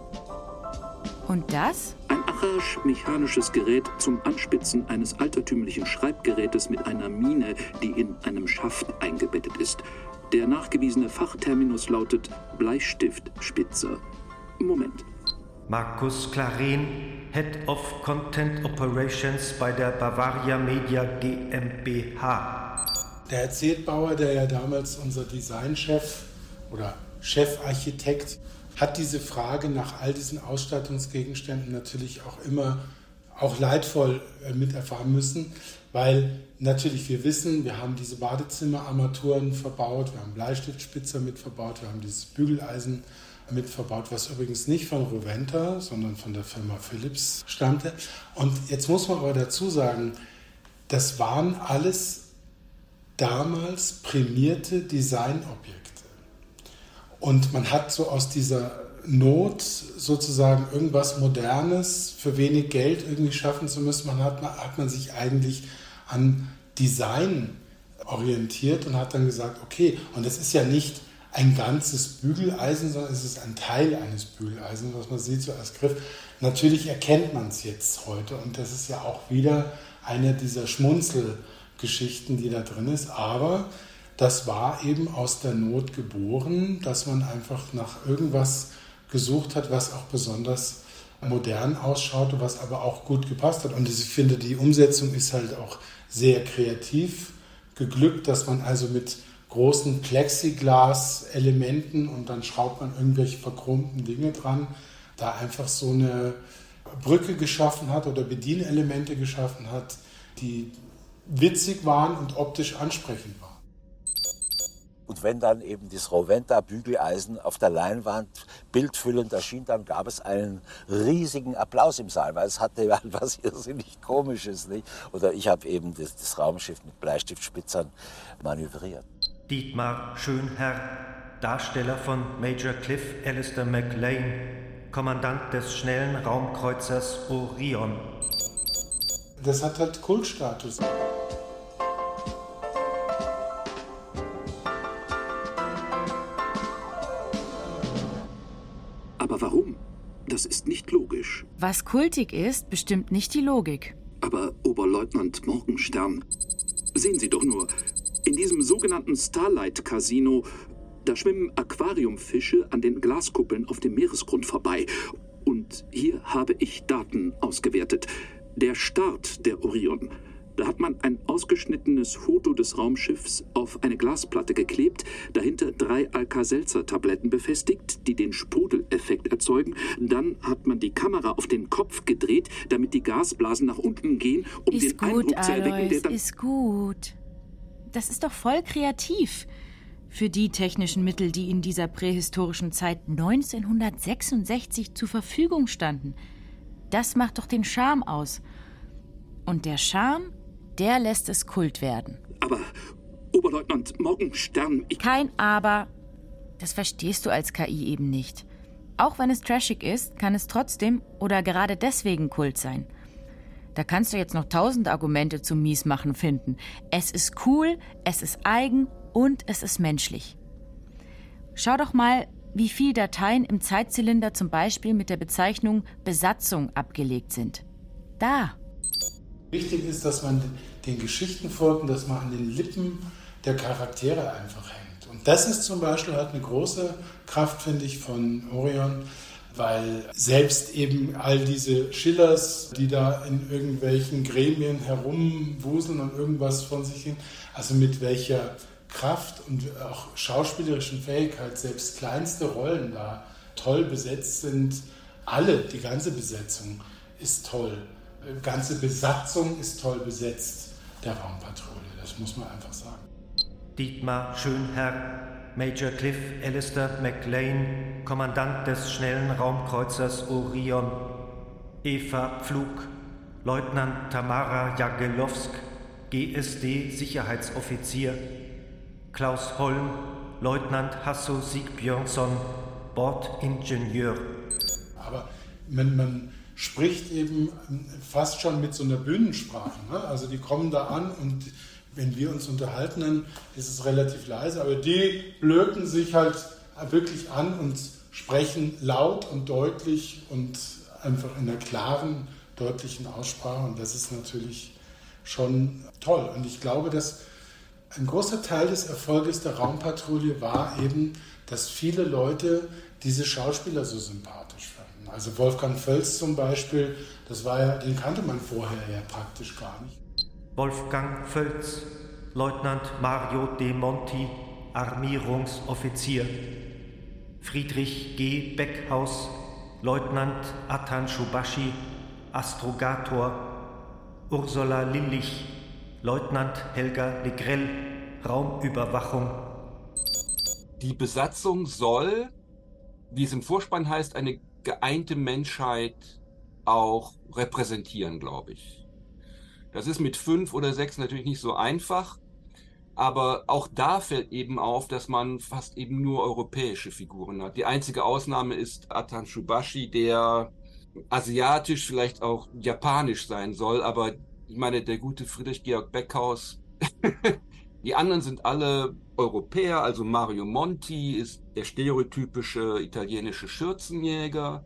Speaker 2: Und das?
Speaker 3: Ein Arrage-mechanisches Gerät zum Anspitzen eines altertümlichen Schreibgerätes mit einer Mine, die in einem Schaft eingebettet ist. Der nachgewiesene Fachterminus lautet Bleistiftspitzer. Moment.
Speaker 6: Markus Claren, Head of Content Operations bei der Bavaria Media GmbH.
Speaker 9: Der Herr Zedbauer, der ja damals unser Designchef oder Chefarchitekt, hat diese Frage nach all diesen Ausstattungsgegenständen natürlich auch immer auch leidvoll äh, miterfahren müssen, weil natürlich wir wissen, wir haben diese Badezimmerarmaturen verbaut, wir haben Bleistiftspitzer mit verbaut, wir haben dieses Bügeleisen mit verbaut, was übrigens nicht von Roventa, sondern von der Firma Philips stammte. Und jetzt muss man aber dazu sagen, das waren alles damals prämierte Designobjekte. Und man hat so aus dieser Not, sozusagen irgendwas Modernes für wenig Geld irgendwie schaffen zu müssen, man hat, hat man sich eigentlich an Design orientiert und hat dann gesagt, okay, und das ist ja nicht ein ganzes Bügeleisen, sondern es ist ein Teil eines Bügeleisens, was man sieht so als Griff. Natürlich erkennt man es jetzt heute und das ist ja auch wieder eine dieser Schmunzelgeschichten, die da drin ist, aber das war eben aus der Not geboren, dass man einfach nach irgendwas gesucht hat, was auch besonders modern ausschaute, was aber auch gut gepasst hat. Und ich finde, die Umsetzung ist halt auch sehr kreativ geglückt, dass man also mit großen Plexiglas-Elementen und dann schraubt man irgendwelche verchromten Dinge dran, da einfach so eine Brücke geschaffen hat oder Bedienelemente geschaffen hat, die witzig waren und optisch ansprechend waren.
Speaker 11: Und wenn dann eben das Roventa-Bügeleisen auf der Leinwand bildfüllend erschien, dann gab es einen riesigen Applaus im Saal, weil es hatte was irrsinnig Komisches. Nicht? Oder ich habe eben das, das Raumschiff mit Bleistiftspitzern manövriert.
Speaker 6: Dietmar Schönherr, Darsteller von Major Cliff Alistair McLean, Kommandant des schnellen Raumkreuzers Orion.
Speaker 9: Das hat halt Kultstatus.
Speaker 3: Aber warum? Das ist nicht logisch.
Speaker 2: Was kultig ist, bestimmt nicht die Logik.
Speaker 3: Aber Oberleutnant Morgenstern, sehen Sie doch nur, in diesem sogenannten Starlight Casino, da schwimmen Aquariumfische an den Glaskuppeln auf dem Meeresgrund vorbei. Und hier habe ich Daten ausgewertet. Der Start der Orion da hat man ein ausgeschnittenes Foto des Raumschiffs auf eine Glasplatte geklebt, dahinter drei Alka-Seltzer-Tabletten befestigt, die den Sprudeleffekt erzeugen. Dann hat man die Kamera auf den Kopf gedreht, damit die Gasblasen nach unten gehen, um
Speaker 2: ist
Speaker 3: den
Speaker 2: gut,
Speaker 3: Eindruck zu erwecken,
Speaker 2: Alois,
Speaker 3: der dann...
Speaker 2: ist gut. Das ist doch voll kreativ. Für die technischen Mittel, die in dieser prähistorischen Zeit 1966 zur Verfügung standen. Das macht doch den Charme aus. Und der Charme der lässt es Kult werden.
Speaker 3: Aber, Oberleutnant Morgenstern, ich...
Speaker 2: Kein Aber. Das verstehst du als KI eben nicht. Auch wenn es trashig ist, kann es trotzdem oder gerade deswegen Kult sein. Da kannst du jetzt noch tausend Argumente zum Miesmachen finden. Es ist cool, es ist eigen und es ist menschlich. Schau doch mal, wie viele Dateien im Zeitzylinder zum Beispiel mit der Bezeichnung Besatzung abgelegt sind. Da.
Speaker 9: Wichtig ist, dass man den Geschichten folgt und dass man an den Lippen der Charaktere einfach hängt. Und das ist zum Beispiel halt eine große Kraft, finde ich, von Orion, weil selbst eben all diese Schillers, die da in irgendwelchen Gremien herumwuseln und irgendwas von sich hin, also mit welcher Kraft und auch schauspielerischen Fähigkeit selbst kleinste Rollen da toll besetzt sind. Alle, die ganze Besetzung ist toll ganze Besatzung ist toll besetzt der Raumpatrouille. Das muss man einfach sagen.
Speaker 6: Dietmar Schönherr, Major Cliff Alistair McLean, Kommandant des schnellen Raumkreuzers Orion. Eva Pflug, Leutnant Tamara Jagelowsk, GSD Sicherheitsoffizier. Klaus Holm, Leutnant Hasso Siegbjörnsson, Bordingenieur.
Speaker 9: Aber man, man spricht eben fast schon mit so einer Bühnensprache. Ne? Also die kommen da an und wenn wir uns unterhalten, dann ist es relativ leise, aber die blöken sich halt wirklich an und sprechen laut und deutlich und einfach in einer klaren, deutlichen Aussprache und das ist natürlich schon toll. Und ich glaube, dass ein großer Teil des Erfolges der Raumpatrouille war eben, dass viele Leute diese Schauspieler so sympathisch fanden. Also Wolfgang Völz zum Beispiel, das war ja, den kannte man vorher ja praktisch gar nicht.
Speaker 6: Wolfgang Völz, Leutnant Mario De Monti, Armierungsoffizier. Friedrich G. Beckhaus, Leutnant Atan Shubashi, Astrogator. Ursula Lillich, Leutnant Helga Legrell, Raumüberwachung.
Speaker 8: Die Besatzung soll, wie es im Vorspann heißt, eine geeinte Menschheit auch repräsentieren, glaube ich. Das ist mit fünf oder sechs natürlich nicht so einfach, aber auch da fällt eben auf, dass man fast eben nur europäische Figuren hat. Die einzige Ausnahme ist Atan Shubashi, der asiatisch, vielleicht auch japanisch sein soll, aber ich meine, der gute Friedrich Georg Beckhaus, die anderen sind alle Europäer, also Mario Monti ist der stereotypische italienische Schürzenjäger,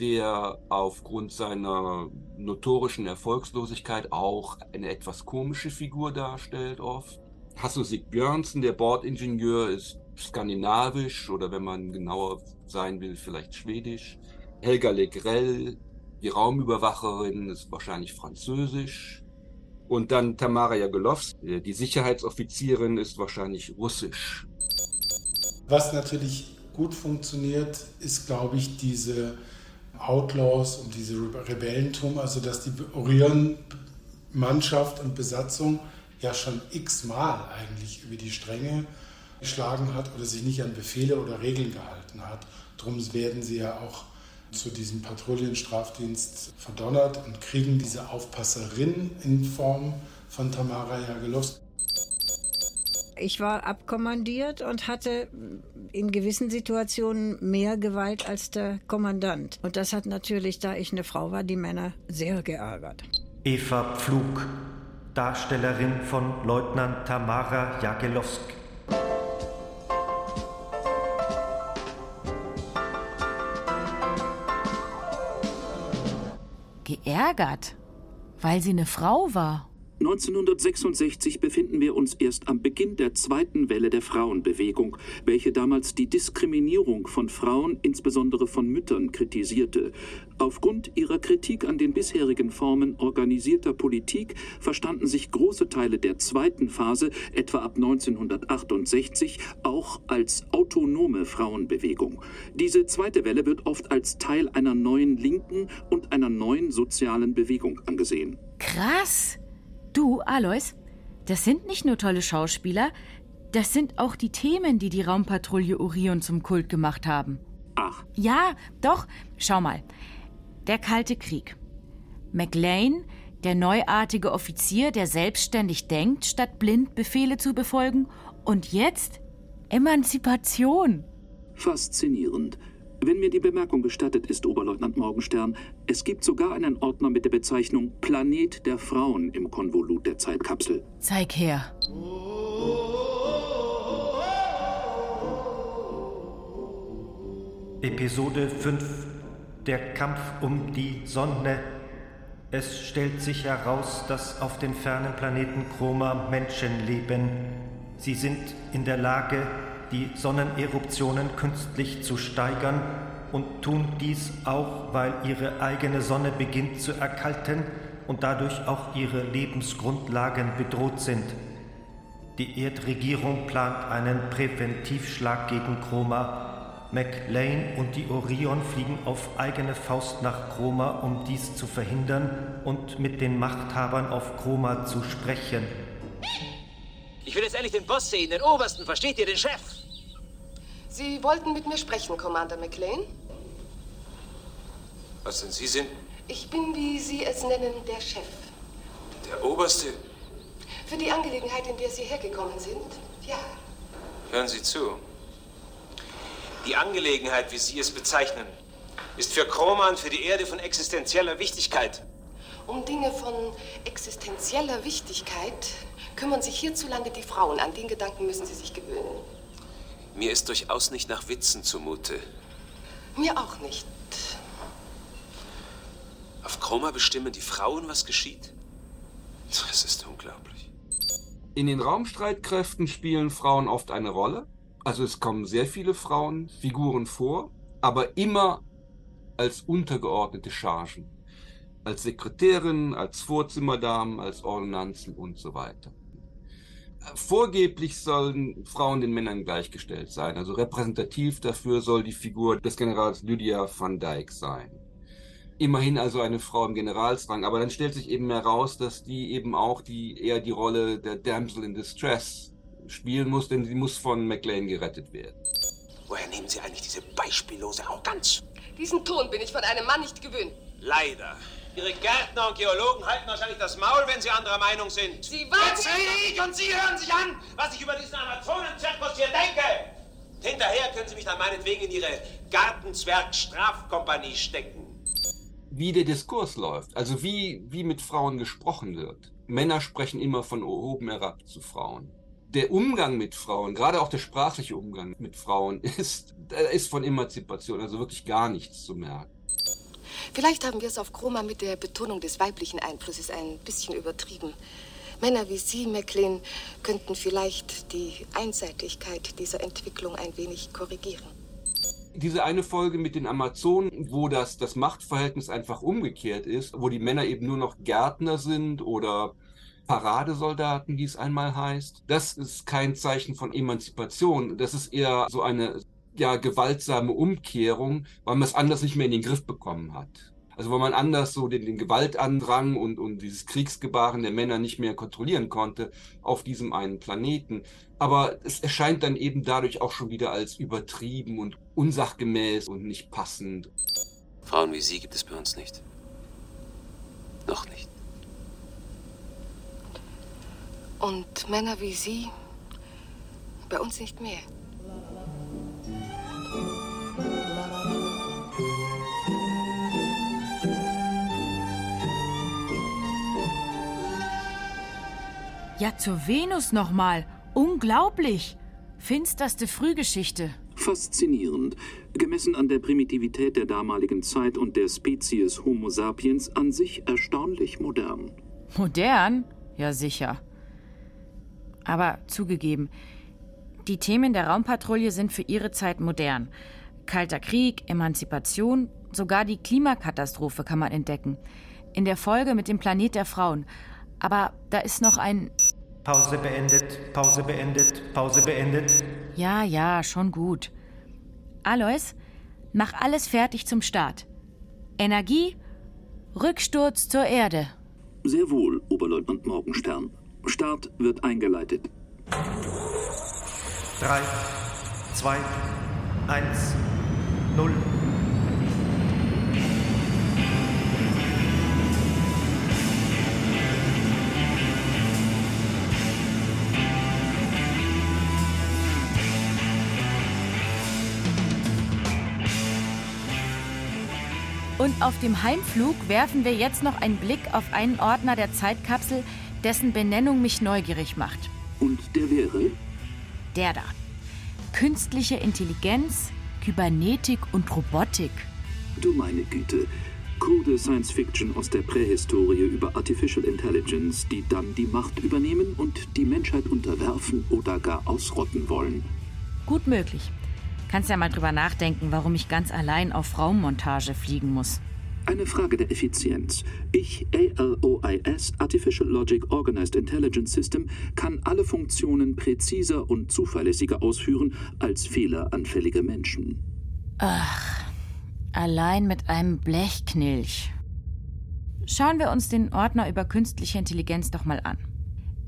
Speaker 8: der aufgrund seiner notorischen Erfolgslosigkeit auch eine etwas komische Figur darstellt oft. Hasso Björnsen, der Bordingenieur, ist skandinavisch oder wenn man genauer sein will, vielleicht schwedisch. Helga Legrell, die Raumüberwacherin, ist wahrscheinlich französisch. Und dann Tamara Jagelowski, die Sicherheitsoffizierin, ist wahrscheinlich russisch.
Speaker 9: Was natürlich gut funktioniert, ist, glaube ich, diese Outlaws und diese Rebellentum, also dass die Orion-Mannschaft und Besatzung ja schon x-mal eigentlich über die Stränge geschlagen hat oder sich nicht an Befehle oder Regeln gehalten hat. Darum werden sie ja auch zu diesem Patrouillenstrafdienst verdonnert und kriegen diese Aufpasserin in Form von Tamara Jagelowski.
Speaker 12: Ich war abkommandiert und hatte in gewissen Situationen mehr Gewalt als der Kommandant. Und das hat natürlich, da ich eine Frau war, die Männer sehr geärgert.
Speaker 6: Eva Pflug, Darstellerin von Leutnant Tamara Jagelowski.
Speaker 2: Geärgert, weil sie eine Frau war.
Speaker 3: 1966 befinden wir uns erst am Beginn der zweiten Welle der Frauenbewegung, welche damals die Diskriminierung von Frauen, insbesondere von Müttern, kritisierte. Aufgrund ihrer Kritik an den bisherigen Formen organisierter Politik verstanden sich große Teile der zweiten Phase, etwa ab 1968, auch als autonome Frauenbewegung. Diese zweite Welle wird oft als Teil einer neuen linken und einer neuen sozialen Bewegung angesehen.
Speaker 2: Krass! Du, Alois, das sind nicht nur tolle Schauspieler, das sind auch die Themen, die die Raumpatrouille Orion zum Kult gemacht haben.
Speaker 3: Ach.
Speaker 2: Ja, doch. Schau mal. Der Kalte Krieg. McLean, der neuartige Offizier, der selbstständig denkt, statt blind Befehle zu befolgen. Und jetzt Emanzipation.
Speaker 3: Faszinierend. Wenn mir die Bemerkung gestattet ist, Oberleutnant Morgenstern, es gibt sogar einen Ordner mit der Bezeichnung Planet der Frauen im Konvolut der Zeitkapsel.
Speaker 2: Zeig her.
Speaker 6: Episode 5 Der Kampf um die Sonne. Es stellt sich heraus, dass auf dem fernen Planeten Chroma Menschen leben. Sie sind in der Lage, die Sonneneruptionen künstlich zu steigern und tun dies auch, weil ihre eigene Sonne beginnt zu erkalten und dadurch auch ihre Lebensgrundlagen bedroht sind. Die Erdregierung plant einen Präventivschlag gegen Chroma. McLean und die Orion fliegen auf eigene Faust nach Chroma, um dies zu verhindern und mit den Machthabern auf Chroma zu sprechen.
Speaker 5: Ich will jetzt endlich den Boss sehen, den Obersten, versteht ihr, den Chef?
Speaker 13: Sie wollten mit mir sprechen, Commander McLean?
Speaker 5: Was denn Sie sind?
Speaker 13: Ich bin, wie Sie es nennen, der Chef.
Speaker 5: Der Oberste?
Speaker 13: Für die Angelegenheit, in der Sie hergekommen sind, ja.
Speaker 5: Hören Sie zu. Die Angelegenheit, wie Sie es bezeichnen, ist für Kroman, für die Erde von existenzieller Wichtigkeit.
Speaker 13: Um Dinge von existenzieller Wichtigkeit kümmern sich hierzulande die Frauen. An den Gedanken müssen Sie sich gewöhnen.
Speaker 5: Mir ist durchaus nicht nach Witzen zumute.
Speaker 13: Mir auch nicht.
Speaker 5: Auf Chroma bestimmen die Frauen, was geschieht? Das ist unglaublich.
Speaker 8: In den Raumstreitkräften spielen Frauen oft eine Rolle. Also es kommen sehr viele Frauenfiguren vor, aber immer als untergeordnete Chargen. Als Sekretärin, als Vorzimmerdamen, als Ordonnanzen und so weiter. Vorgeblich sollen Frauen den Männern gleichgestellt sein. Also repräsentativ dafür soll die Figur des Generals Lydia van Dyck sein. Immerhin also eine Frau im Generalsrang, aber dann stellt sich eben heraus, dass die eben auch die eher die Rolle der Damsel in Distress spielen muss, denn sie muss von McLean gerettet werden.
Speaker 14: Woher nehmen Sie eigentlich diese beispiellose Arroganz?
Speaker 13: Diesen Ton bin ich von einem Mann nicht gewöhnt.
Speaker 14: Leider.
Speaker 15: Ihre Gärtner und Geologen halten wahrscheinlich das Maul, wenn sie anderer Meinung sind.
Speaker 13: Sie warten...
Speaker 15: Jetzt rede ich und Sie hören sich an, was ich über diesen Amazonenzirkus hier denke. Hinterher können Sie mich dann meinetwegen in Ihre Gartenzwerg-Strafkompanie stecken.
Speaker 8: Wie der Diskurs läuft, also wie, wie mit Frauen gesprochen wird. Männer sprechen immer von oben herab zu Frauen der Umgang mit Frauen, gerade auch der sprachliche Umgang mit Frauen, ist, ist von Emanzipation also wirklich gar nichts zu merken.
Speaker 13: Vielleicht haben wir es auf Chroma mit der Betonung des weiblichen Einflusses ein bisschen übertrieben. Männer wie Sie, McLean, könnten vielleicht die Einseitigkeit dieser Entwicklung ein wenig korrigieren.
Speaker 8: Diese eine Folge mit den Amazonen, wo das, das Machtverhältnis einfach umgekehrt ist, wo die Männer eben nur noch Gärtner sind oder Paradesoldaten, wie es einmal heißt. Das ist kein Zeichen von Emanzipation. Das ist eher so eine ja, gewaltsame Umkehrung, weil man es anders nicht mehr in den Griff bekommen hat. Also weil man anders so den, den Gewaltandrang und, und dieses Kriegsgebaren der Männer nicht mehr kontrollieren konnte auf diesem einen Planeten. Aber es erscheint dann eben dadurch auch schon wieder als übertrieben und unsachgemäß und nicht passend.
Speaker 5: Frauen wie Sie gibt es bei uns nicht. Noch nicht.
Speaker 13: Und Männer wie Sie bei uns nicht mehr.
Speaker 2: Ja, zur Venus nochmal. Unglaublich. Finsterste Frühgeschichte.
Speaker 3: Faszinierend. Gemessen an der Primitivität der damaligen Zeit und der Spezies Homo sapiens an sich erstaunlich modern.
Speaker 2: Modern? Ja, sicher. Aber zugegeben, die Themen der Raumpatrouille sind für ihre Zeit modern. Kalter Krieg, Emanzipation, sogar die Klimakatastrophe kann man entdecken. In der Folge mit dem Planet der Frauen. Aber da ist noch ein.
Speaker 6: Pause beendet, Pause beendet, Pause beendet.
Speaker 2: Ja, ja, schon gut. Alois, mach alles fertig zum Start. Energie, Rücksturz zur Erde.
Speaker 3: Sehr wohl, Oberleutnant Morgenstern. Start wird eingeleitet.
Speaker 6: 3, 2, 1, 0.
Speaker 2: auf dem Heimflug werfen wir jetzt noch einen Blick auf einen Ordner der Zeitkapsel, dessen Benennung mich neugierig macht.
Speaker 3: Und der wäre?
Speaker 2: Der da. Künstliche Intelligenz, Kybernetik und Robotik.
Speaker 3: Du meine Güte. Krude Science Fiction aus der Prähistorie über Artificial Intelligence, die dann die Macht übernehmen und die Menschheit unterwerfen oder gar ausrotten wollen.
Speaker 2: Gut möglich. Kannst ja mal drüber nachdenken, warum ich ganz allein auf Raummontage fliegen muss.
Speaker 3: Eine Frage der Effizienz. Ich, ALOIS, Artificial Logic Organized Intelligence System, kann alle Funktionen präziser und zuverlässiger ausführen als fehleranfällige Menschen.
Speaker 2: Ach, allein mit einem Blechknilch. Schauen wir uns den Ordner über künstliche Intelligenz doch mal an.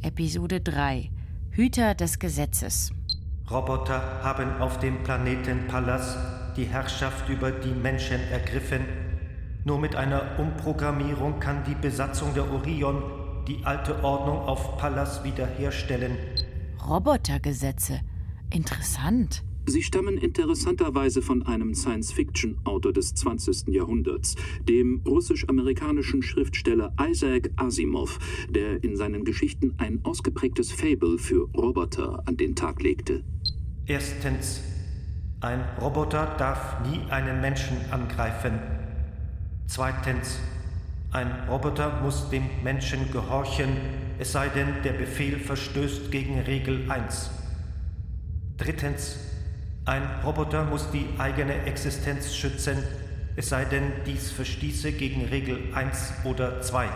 Speaker 2: Episode 3 Hüter des Gesetzes.
Speaker 6: Roboter haben auf dem Planeten Pallas die Herrschaft über die Menschen ergriffen nur mit einer Umprogrammierung kann die Besatzung der Orion die alte Ordnung auf Pallas wiederherstellen.
Speaker 2: Robotergesetze. Interessant.
Speaker 3: Sie stammen interessanterweise von einem Science-Fiction-Autor des 20. Jahrhunderts, dem russisch-amerikanischen Schriftsteller Isaac Asimov, der in seinen Geschichten ein ausgeprägtes Fable für Roboter an den Tag legte.
Speaker 6: Erstens. Ein Roboter darf nie einen Menschen angreifen. Zweitens. Ein Roboter muss dem Menschen gehorchen, es sei denn, der Befehl verstößt gegen Regel 1. Drittens. Ein Roboter muss die eigene Existenz schützen, es sei denn, dies verstieße gegen Regel 1 oder 2.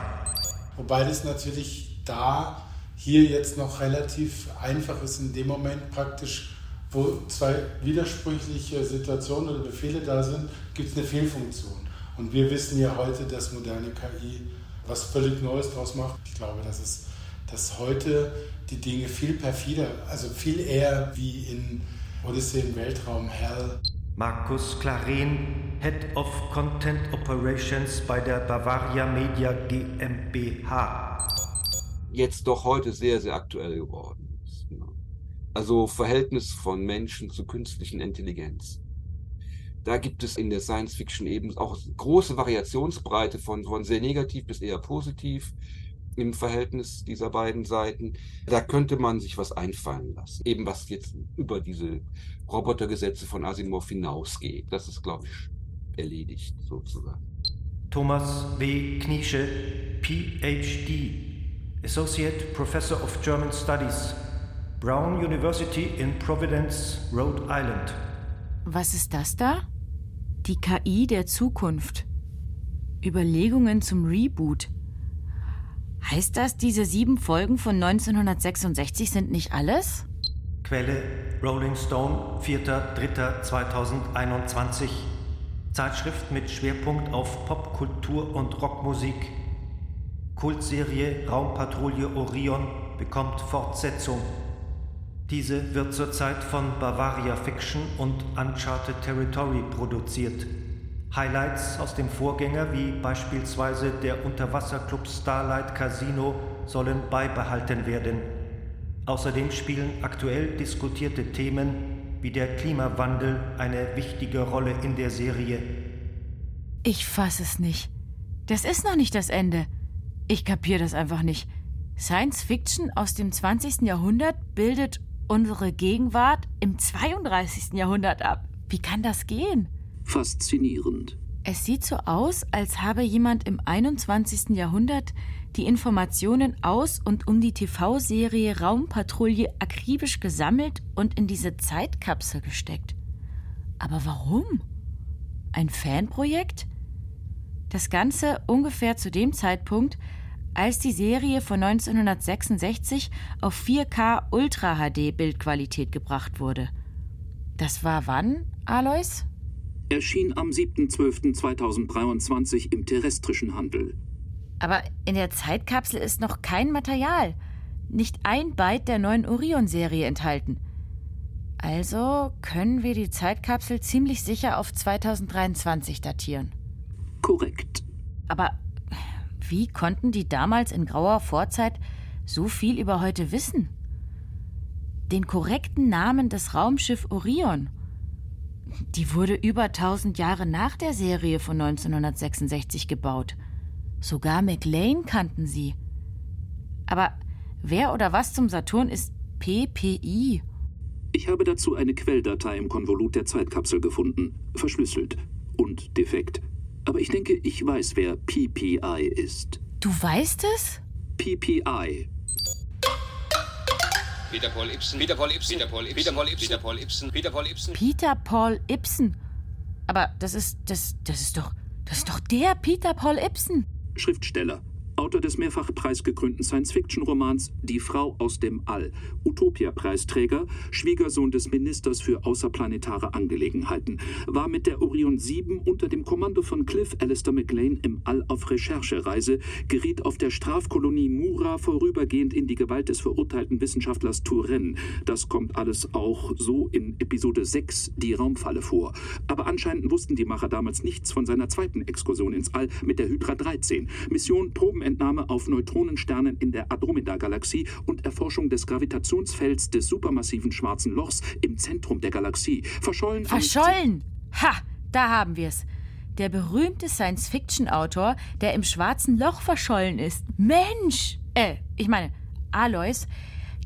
Speaker 9: Wobei das natürlich da hier jetzt noch relativ einfach ist, in dem Moment praktisch, wo zwei widersprüchliche Situationen oder Befehle da sind, gibt es eine Fehlfunktion. Und wir wissen ja heute, dass moderne KI was völlig Neues draus macht. Ich glaube, dass es dass heute die Dinge viel perfider, also viel eher wie in Odyssey im Weltraum, Hell.
Speaker 6: Markus Claren, Head of Content Operations bei der Bavaria Media GmbH.
Speaker 8: Jetzt doch heute sehr, sehr aktuell geworden ist. Ne? Also Verhältnis von Menschen zu künstlichen Intelligenz. Da gibt es in der Science Fiction eben auch große Variationsbreite von, von sehr negativ bis eher positiv im Verhältnis dieser beiden Seiten. Da könnte man sich was einfallen lassen. Eben was jetzt über diese Robotergesetze von Asimov hinausgeht. Das ist, glaube ich, erledigt sozusagen.
Speaker 6: Thomas W. Kniesche, PhD, Associate Professor of German Studies, Brown University in Providence, Rhode Island.
Speaker 2: Was ist das da? Die KI der Zukunft. Überlegungen zum Reboot. Heißt das, diese sieben Folgen von 1966 sind nicht alles?
Speaker 6: Quelle Rolling Stone, 4.3.2021. Zeitschrift mit Schwerpunkt auf Popkultur und Rockmusik. Kultserie Raumpatrouille Orion bekommt Fortsetzung. Diese wird zurzeit von Bavaria Fiction und Uncharted Territory produziert. Highlights aus dem Vorgänger wie beispielsweise der Unterwasserclub Starlight Casino sollen beibehalten werden. Außerdem spielen aktuell diskutierte Themen wie der Klimawandel eine wichtige Rolle in der Serie.
Speaker 2: Ich fass es nicht. Das ist noch nicht das Ende. Ich kapiere das einfach nicht. Science Fiction aus dem 20. Jahrhundert bildet unsere Gegenwart im 32. Jahrhundert ab. Wie kann das gehen?
Speaker 3: faszinierend.
Speaker 2: Es sieht so aus, als habe jemand im 21. Jahrhundert die Informationen aus und um die TV-Serie Raumpatrouille akribisch gesammelt und in diese Zeitkapsel gesteckt. Aber warum? Ein Fanprojekt? Das Ganze ungefähr zu dem Zeitpunkt, als die Serie von 1966 auf 4K Ultra HD Bildqualität gebracht wurde. Das war wann, Alois?
Speaker 3: erschien am 7.12.2023 im terrestrischen Handel.
Speaker 2: Aber in der Zeitkapsel ist noch kein Material, nicht ein Byte der neuen Orion-Serie enthalten. Also können wir die Zeitkapsel ziemlich sicher auf 2023 datieren.
Speaker 3: Korrekt.
Speaker 2: Aber wie konnten die damals in grauer Vorzeit so viel über heute wissen? Den korrekten Namen des Raumschiff Orion die wurde über 1000 Jahre nach der Serie von 1966 gebaut. Sogar McLean kannten sie. Aber wer oder was zum Saturn ist PPI?
Speaker 3: Ich habe dazu eine Quelldatei im Konvolut der Zeitkapsel gefunden, verschlüsselt und defekt. Aber ich denke, ich weiß, wer PPI ist.
Speaker 2: Du weißt es?
Speaker 3: PPI
Speaker 5: Peter Paul Ibsen, Peter Paul Ibsen, Peter Paul Ibsen, Peter Paul Ibsen, Peter Paul Ibsen, Peter Paul Ibsen.
Speaker 2: Peter Paul Ibsen. Aber das ist, das, das ist doch, das ist doch der Peter Paul Ibsen.
Speaker 3: Schriftsteller, Autor des mehrfach preisgekrönten Science-Fiction-Romans Die Frau aus dem All, Utopia-Preisträger, Schwiegersohn des Ministers für außerplanetare Angelegenheiten, war mit der Orion 7 unter dem Kommando von Cliff Alistair McLean im All auf Recherchereise, geriet auf der Strafkolonie Mura vorübergehend in die Gewalt des verurteilten Wissenschaftlers Turenne. Das kommt alles auch so in Episode 6, die Raumfalle, vor. Aber anscheinend wussten die Macher damals nichts von seiner zweiten Exkursion ins All mit der Hydra 13. Mission Proben Probenentnahme auf Neutronensternen in der Andromeda-Galaxie und Erforschung des Gravitationsfelds des supermassiven Schwarzen Lochs im Zentrum der Galaxie. Verschollen.
Speaker 2: Verschollen! Ha, da haben wir es. Der berühmte Science-Fiction-Autor, der im Schwarzen Loch verschollen ist. Mensch! Äh, ich meine, Alois,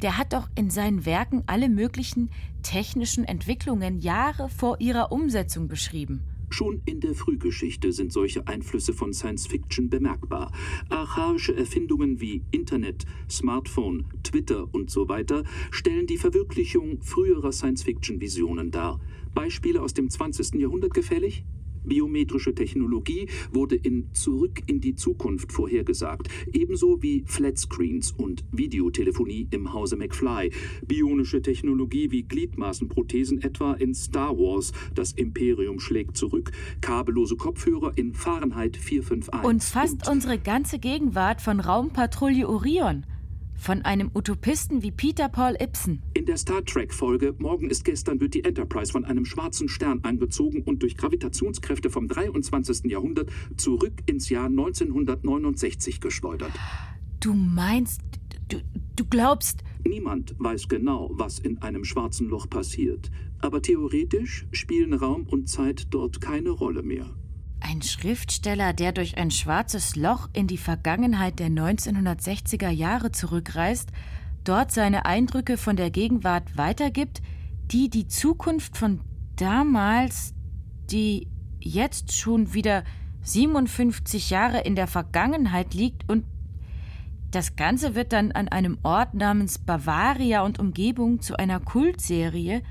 Speaker 2: der hat doch in seinen Werken alle möglichen technischen Entwicklungen Jahre vor ihrer Umsetzung beschrieben.
Speaker 3: Schon in der Frühgeschichte sind solche Einflüsse von Science Fiction bemerkbar. Archaische Erfindungen wie Internet, Smartphone, Twitter und so weiter stellen die Verwirklichung früherer Science Fiction Visionen dar. Beispiele aus dem 20. Jahrhundert gefällig? Biometrische Technologie wurde in Zurück in die Zukunft vorhergesagt, ebenso wie Flatscreens und Videotelefonie im Hause McFly, bionische Technologie wie Gliedmaßenprothesen etwa in Star Wars, das Imperium schlägt zurück, kabellose Kopfhörer in Fahrenheit 451.
Speaker 2: Und fast unsere ganze Gegenwart von Raumpatrouille Orion. Von einem Utopisten wie Peter Paul Ibsen.
Speaker 3: In der Star Trek-Folge Morgen ist gestern wird die Enterprise von einem schwarzen Stern angezogen und durch Gravitationskräfte vom 23. Jahrhundert zurück ins Jahr 1969 geschleudert.
Speaker 2: Du meinst, du, du glaubst.
Speaker 3: Niemand weiß genau, was in einem schwarzen Loch passiert. Aber theoretisch spielen Raum und Zeit dort keine Rolle mehr.
Speaker 2: Ein Schriftsteller, der durch ein schwarzes Loch in die Vergangenheit der 1960er Jahre zurückreist, dort seine Eindrücke von der Gegenwart weitergibt, die die Zukunft von damals, die jetzt schon wieder 57 Jahre in der Vergangenheit liegt und das Ganze wird dann an einem Ort namens Bavaria und Umgebung zu einer Kultserie,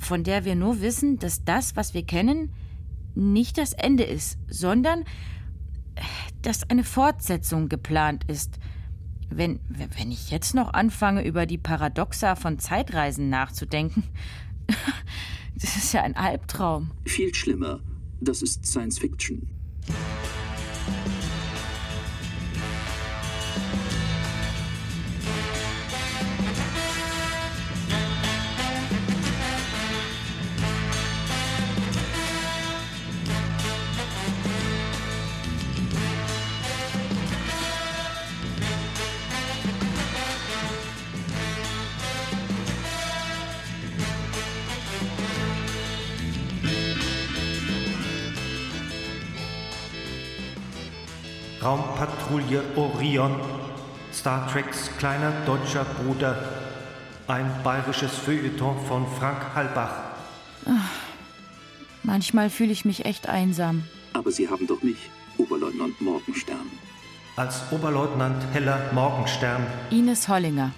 Speaker 2: von der wir nur wissen, dass das, was wir kennen, nicht das Ende ist, sondern dass eine Fortsetzung geplant ist. Wenn, wenn ich jetzt noch anfange, über die Paradoxa von Zeitreisen nachzudenken, das ist ja ein Albtraum.
Speaker 3: Viel schlimmer, das ist Science Fiction.
Speaker 6: Raumpatrouille Orion, Star Treks kleiner deutscher Bruder, ein bayerisches Feuilleton von Frank Halbach.
Speaker 2: Ach, manchmal fühle ich mich echt einsam.
Speaker 3: Aber Sie haben doch mich, Oberleutnant Morgenstern.
Speaker 6: Als Oberleutnant Heller Morgenstern.
Speaker 2: Ines Hollinger.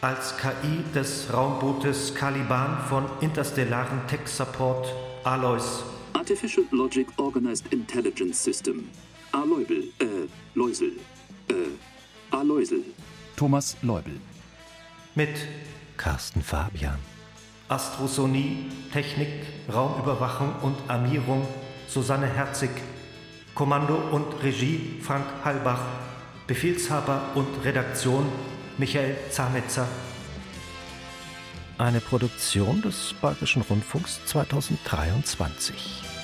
Speaker 6: Als KI des Raumbootes Caliban von Interstellaren Tech Support Alois.
Speaker 3: Artificial Logic Organized Intelligence System. Aloibel, äh, Läusel, äh, Aloisel.
Speaker 1: Thomas Leubel.
Speaker 6: Mit
Speaker 11: Carsten Fabian.
Speaker 6: Astrosonie, Technik, Raumüberwachung und Armierung Susanne Herzig. Kommando und Regie Frank Halbach. Befehlshaber und Redaktion Michael Zametzer.
Speaker 11: Eine Produktion des Bayerischen Rundfunks 2023.